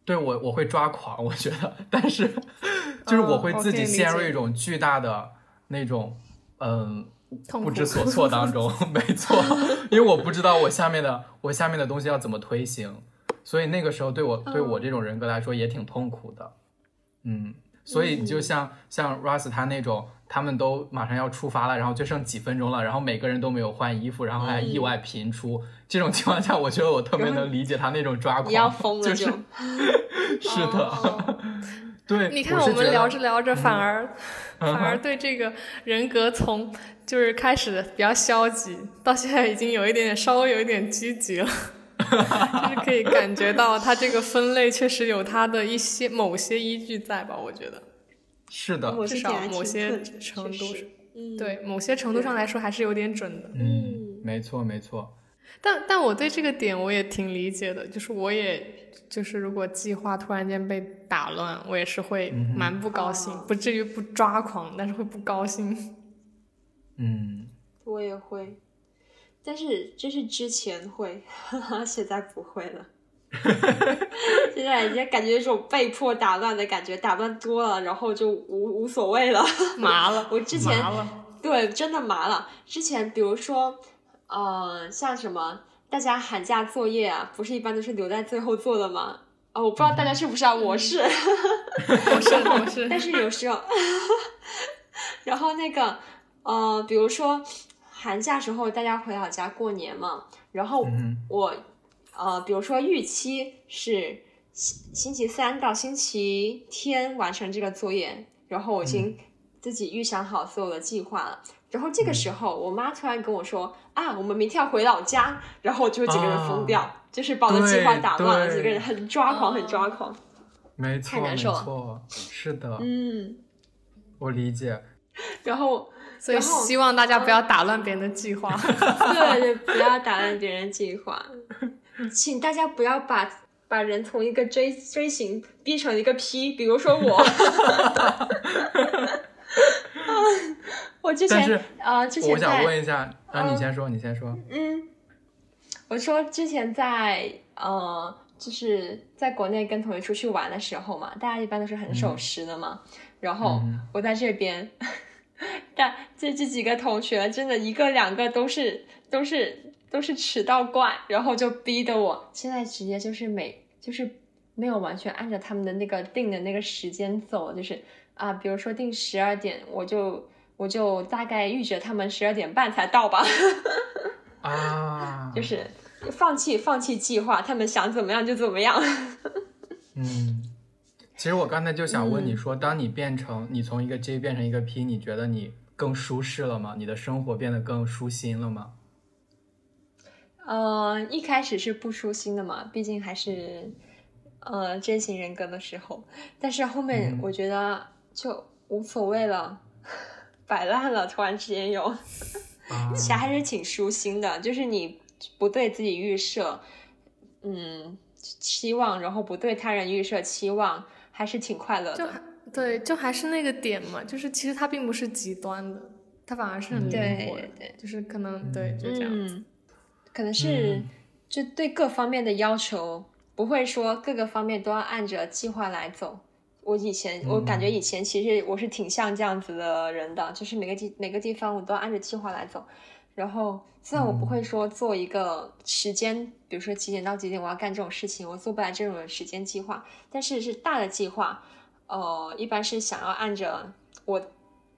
对我我会抓狂，我觉得，但是 [laughs] 就是我会自己陷入一种巨大的那种嗯不知所 [laughs] 措当中，没错，[laughs] 因为我不知道我下面的我下面的东西要怎么推行，所以那个时候对我对我这种人格来说也挺痛苦的，嗯，所以你就像像 Russ 他那种，他们都马上要出发了，然后就剩几分钟了，然后每个人都没有换衣服，然后还意外频出，这种情况下，我觉得我特别能理解他那种抓狂，你要疯了就是就，[laughs] 是的，哦。[laughs] 对，你看，我们聊着聊着，反嗯而、反而对这个人格从就是开始比较消极，到现在已经有一点点稍微有一点积极了，[laughs] 就是可以感觉到它这个分类确实有它的一些某些依据在吧？我觉得，是的，至少某些程度对某些程度上来说还是有点准的。嗯，没错没错，但但我对这个点我也挺理解的，就是我也就是如果计划突然间被打乱，我也是会蛮不高兴，哦。不至于不抓狂，但是会不高兴。嗯，我也会，但是就是之前会，[laughs] 现在不会了。现在已经感觉有种被迫打乱的感觉，打乱多了，然后就无无所谓了。麻了，我之前，对真的麻了。之前比如说，呃，像什么大家寒假作业啊，不是一般都是留在最后做的吗？哦，我不知道大家是不是啊，我是。我是我是，[laughs] 但是有时候，[laughs] 然后那个呃，比如说寒假时候大家回老家过年嘛，然后嗯我呃，比如说预期是星星期三到星期天完成这个作业，然后我已经自己预想好所有的计划了。然后这个时候，我妈突然跟我说：“啊，我们明天要回老家。”然后我就会整个人疯掉，就是把我的计划打乱了，对整个人很抓狂，很抓狂。没错没太难受了错，是的，嗯，我理解，然后所以希望大家不要打乱别人的计划。对 [laughs] 对，不要打乱别人计划，[laughs] 请大家不要把把人从一个锥锥形逼成一个 P，比如说我。[laughs] 我之但是前呃，之前我想在问一下，啊，你嗯先说，你先说，嗯，我说之前在呃就是在国内跟同学出去玩的时候嘛，大家一般都是很守时的嘛。然后我在这边，[laughs] 但这这几个同学真的一个两个都是都是都是迟到怪，然后就逼得我现在直接就是每就是没有完全按照他们的那个定的那个时间走，就是啊，比如说定十二点，我就我就大概预着他们十二点半才到吧。啊，[laughs] 就是放弃放弃计划，他们想怎么样就怎么样。嗯，其实我刚才就想问你说，当你变成你从一个 J 变成一个 P，你觉得你更舒适了吗？你的生活变得更舒心了吗？呃，一开始是不舒心的嘛，毕竟还是呃真型人格的时候，但是后面我觉得就无所谓了，[laughs] 摆烂了，突然之间有。其实还是挺舒心的，就是你不对自己预设，嗯，期望，然后不对他人预设期望，还是挺快乐的。对，就还是那个点嘛，就是其实它并不是极端的，它反而是很灵活的，就是可能对，就这样子。可能是就对各方面的要求，不会说各个方面都要按着计划来走。我以前我感觉以前其实我是挺像这样子的人的，就是每个地每个地方我都按着计划来走。然后虽然我不会说做一个时间，比如说几点到几点我要干这种事情，我做不来这种时间计划。但是是大的计划，呃，一般是想要按着我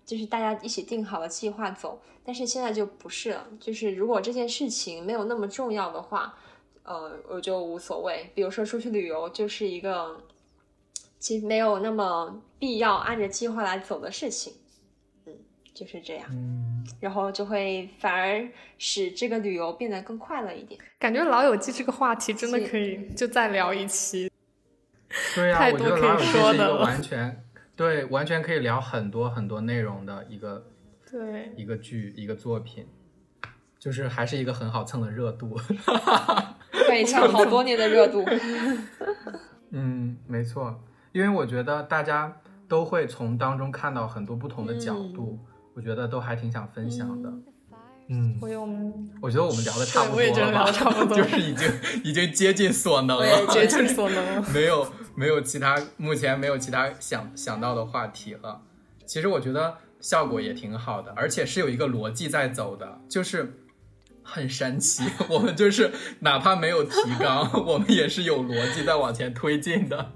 就是大家一起定好的计划走。但是现在就不是了，就是如果这件事情没有那么重要的话，呃，我就无所谓。比如说出去旅游就是一个。其实没有那么必要按着计划来走的事情，嗯，就是这样，嗯，然后就会反而使这个旅游变得更快乐一点。感觉老友记这个话题真的可以就再聊一期，[laughs] 对呀，我觉得老友记是一个完全对完全可以聊很多很多内容的一个 [laughs] 对一个剧一个作品，就是还是一个很好蹭的热度，可 [laughs] 以蹭好多年的热度，嗯，没错。因为我觉得大家都会从当中看到很多不同的角度，我觉得都还挺想分享的。嗯，我有，我觉得我们聊的差不多了吧，就是已经已经接近所能了，接近所能了，没有没有其他，目前没有其他想想到的话题了。其实我觉得效果也挺好的，而且是有一个逻辑在走的，就是很神奇。[laughs] 我们就是哪怕没有提纲，[laughs] 我们也是有逻辑在往前推进的。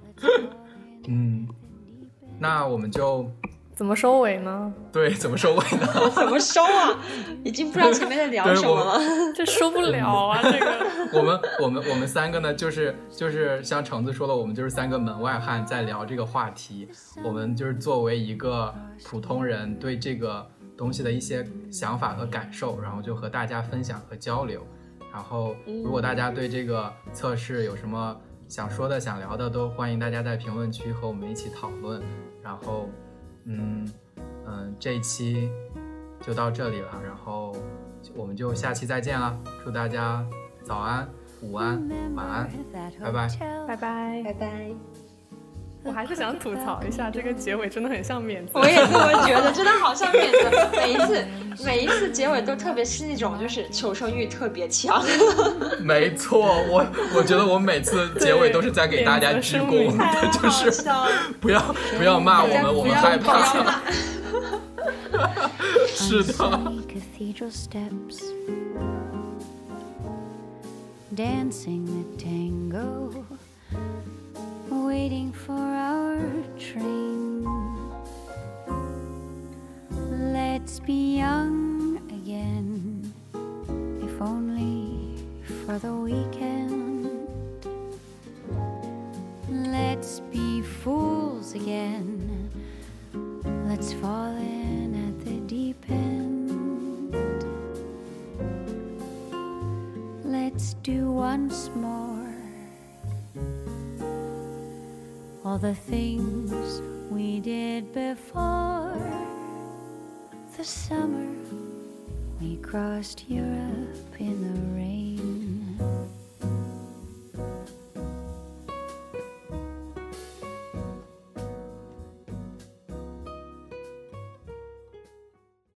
嗯，[laughs] 那我们就怎么收尾呢？对，怎么收尾呢？[laughs] 怎么收啊？已经不知道前面在聊什么了，[laughs] 这收不了啊！这个，我们我们我们三个呢，就是就是像橙子说的，我们就是三个门外汉在聊这个话题。我们就是作为一个普通人，对这个东西的一些想法和感受，然后就和大家分享和交流。然后，如果大家对这个测试有什么，想说的、想聊的都欢迎大家在评论区和我们一起讨论。然后，嗯嗯，这一期就到这里了，然后我们就下期再见了。祝大家早安、午安、晚安，拜拜，拜拜，拜拜。我还是想吐槽一下，这个结尾真的很像免责。我也这么觉得，真的好像免责。[laughs] 每一次，每一次结尾都特别是那种，就是求生欲特别强。[laughs] 没错，我我觉得我每次结尾都是在给大家鞠躬的，[laughs] 就是不要不要骂我们，我们害怕。是的。Waiting for our train. Let's be young again, if only for the weekend. Let's be fools again. Let's fall in at the deep end. Let's do once more all the things we did before the summer we crossed Europe in the rain.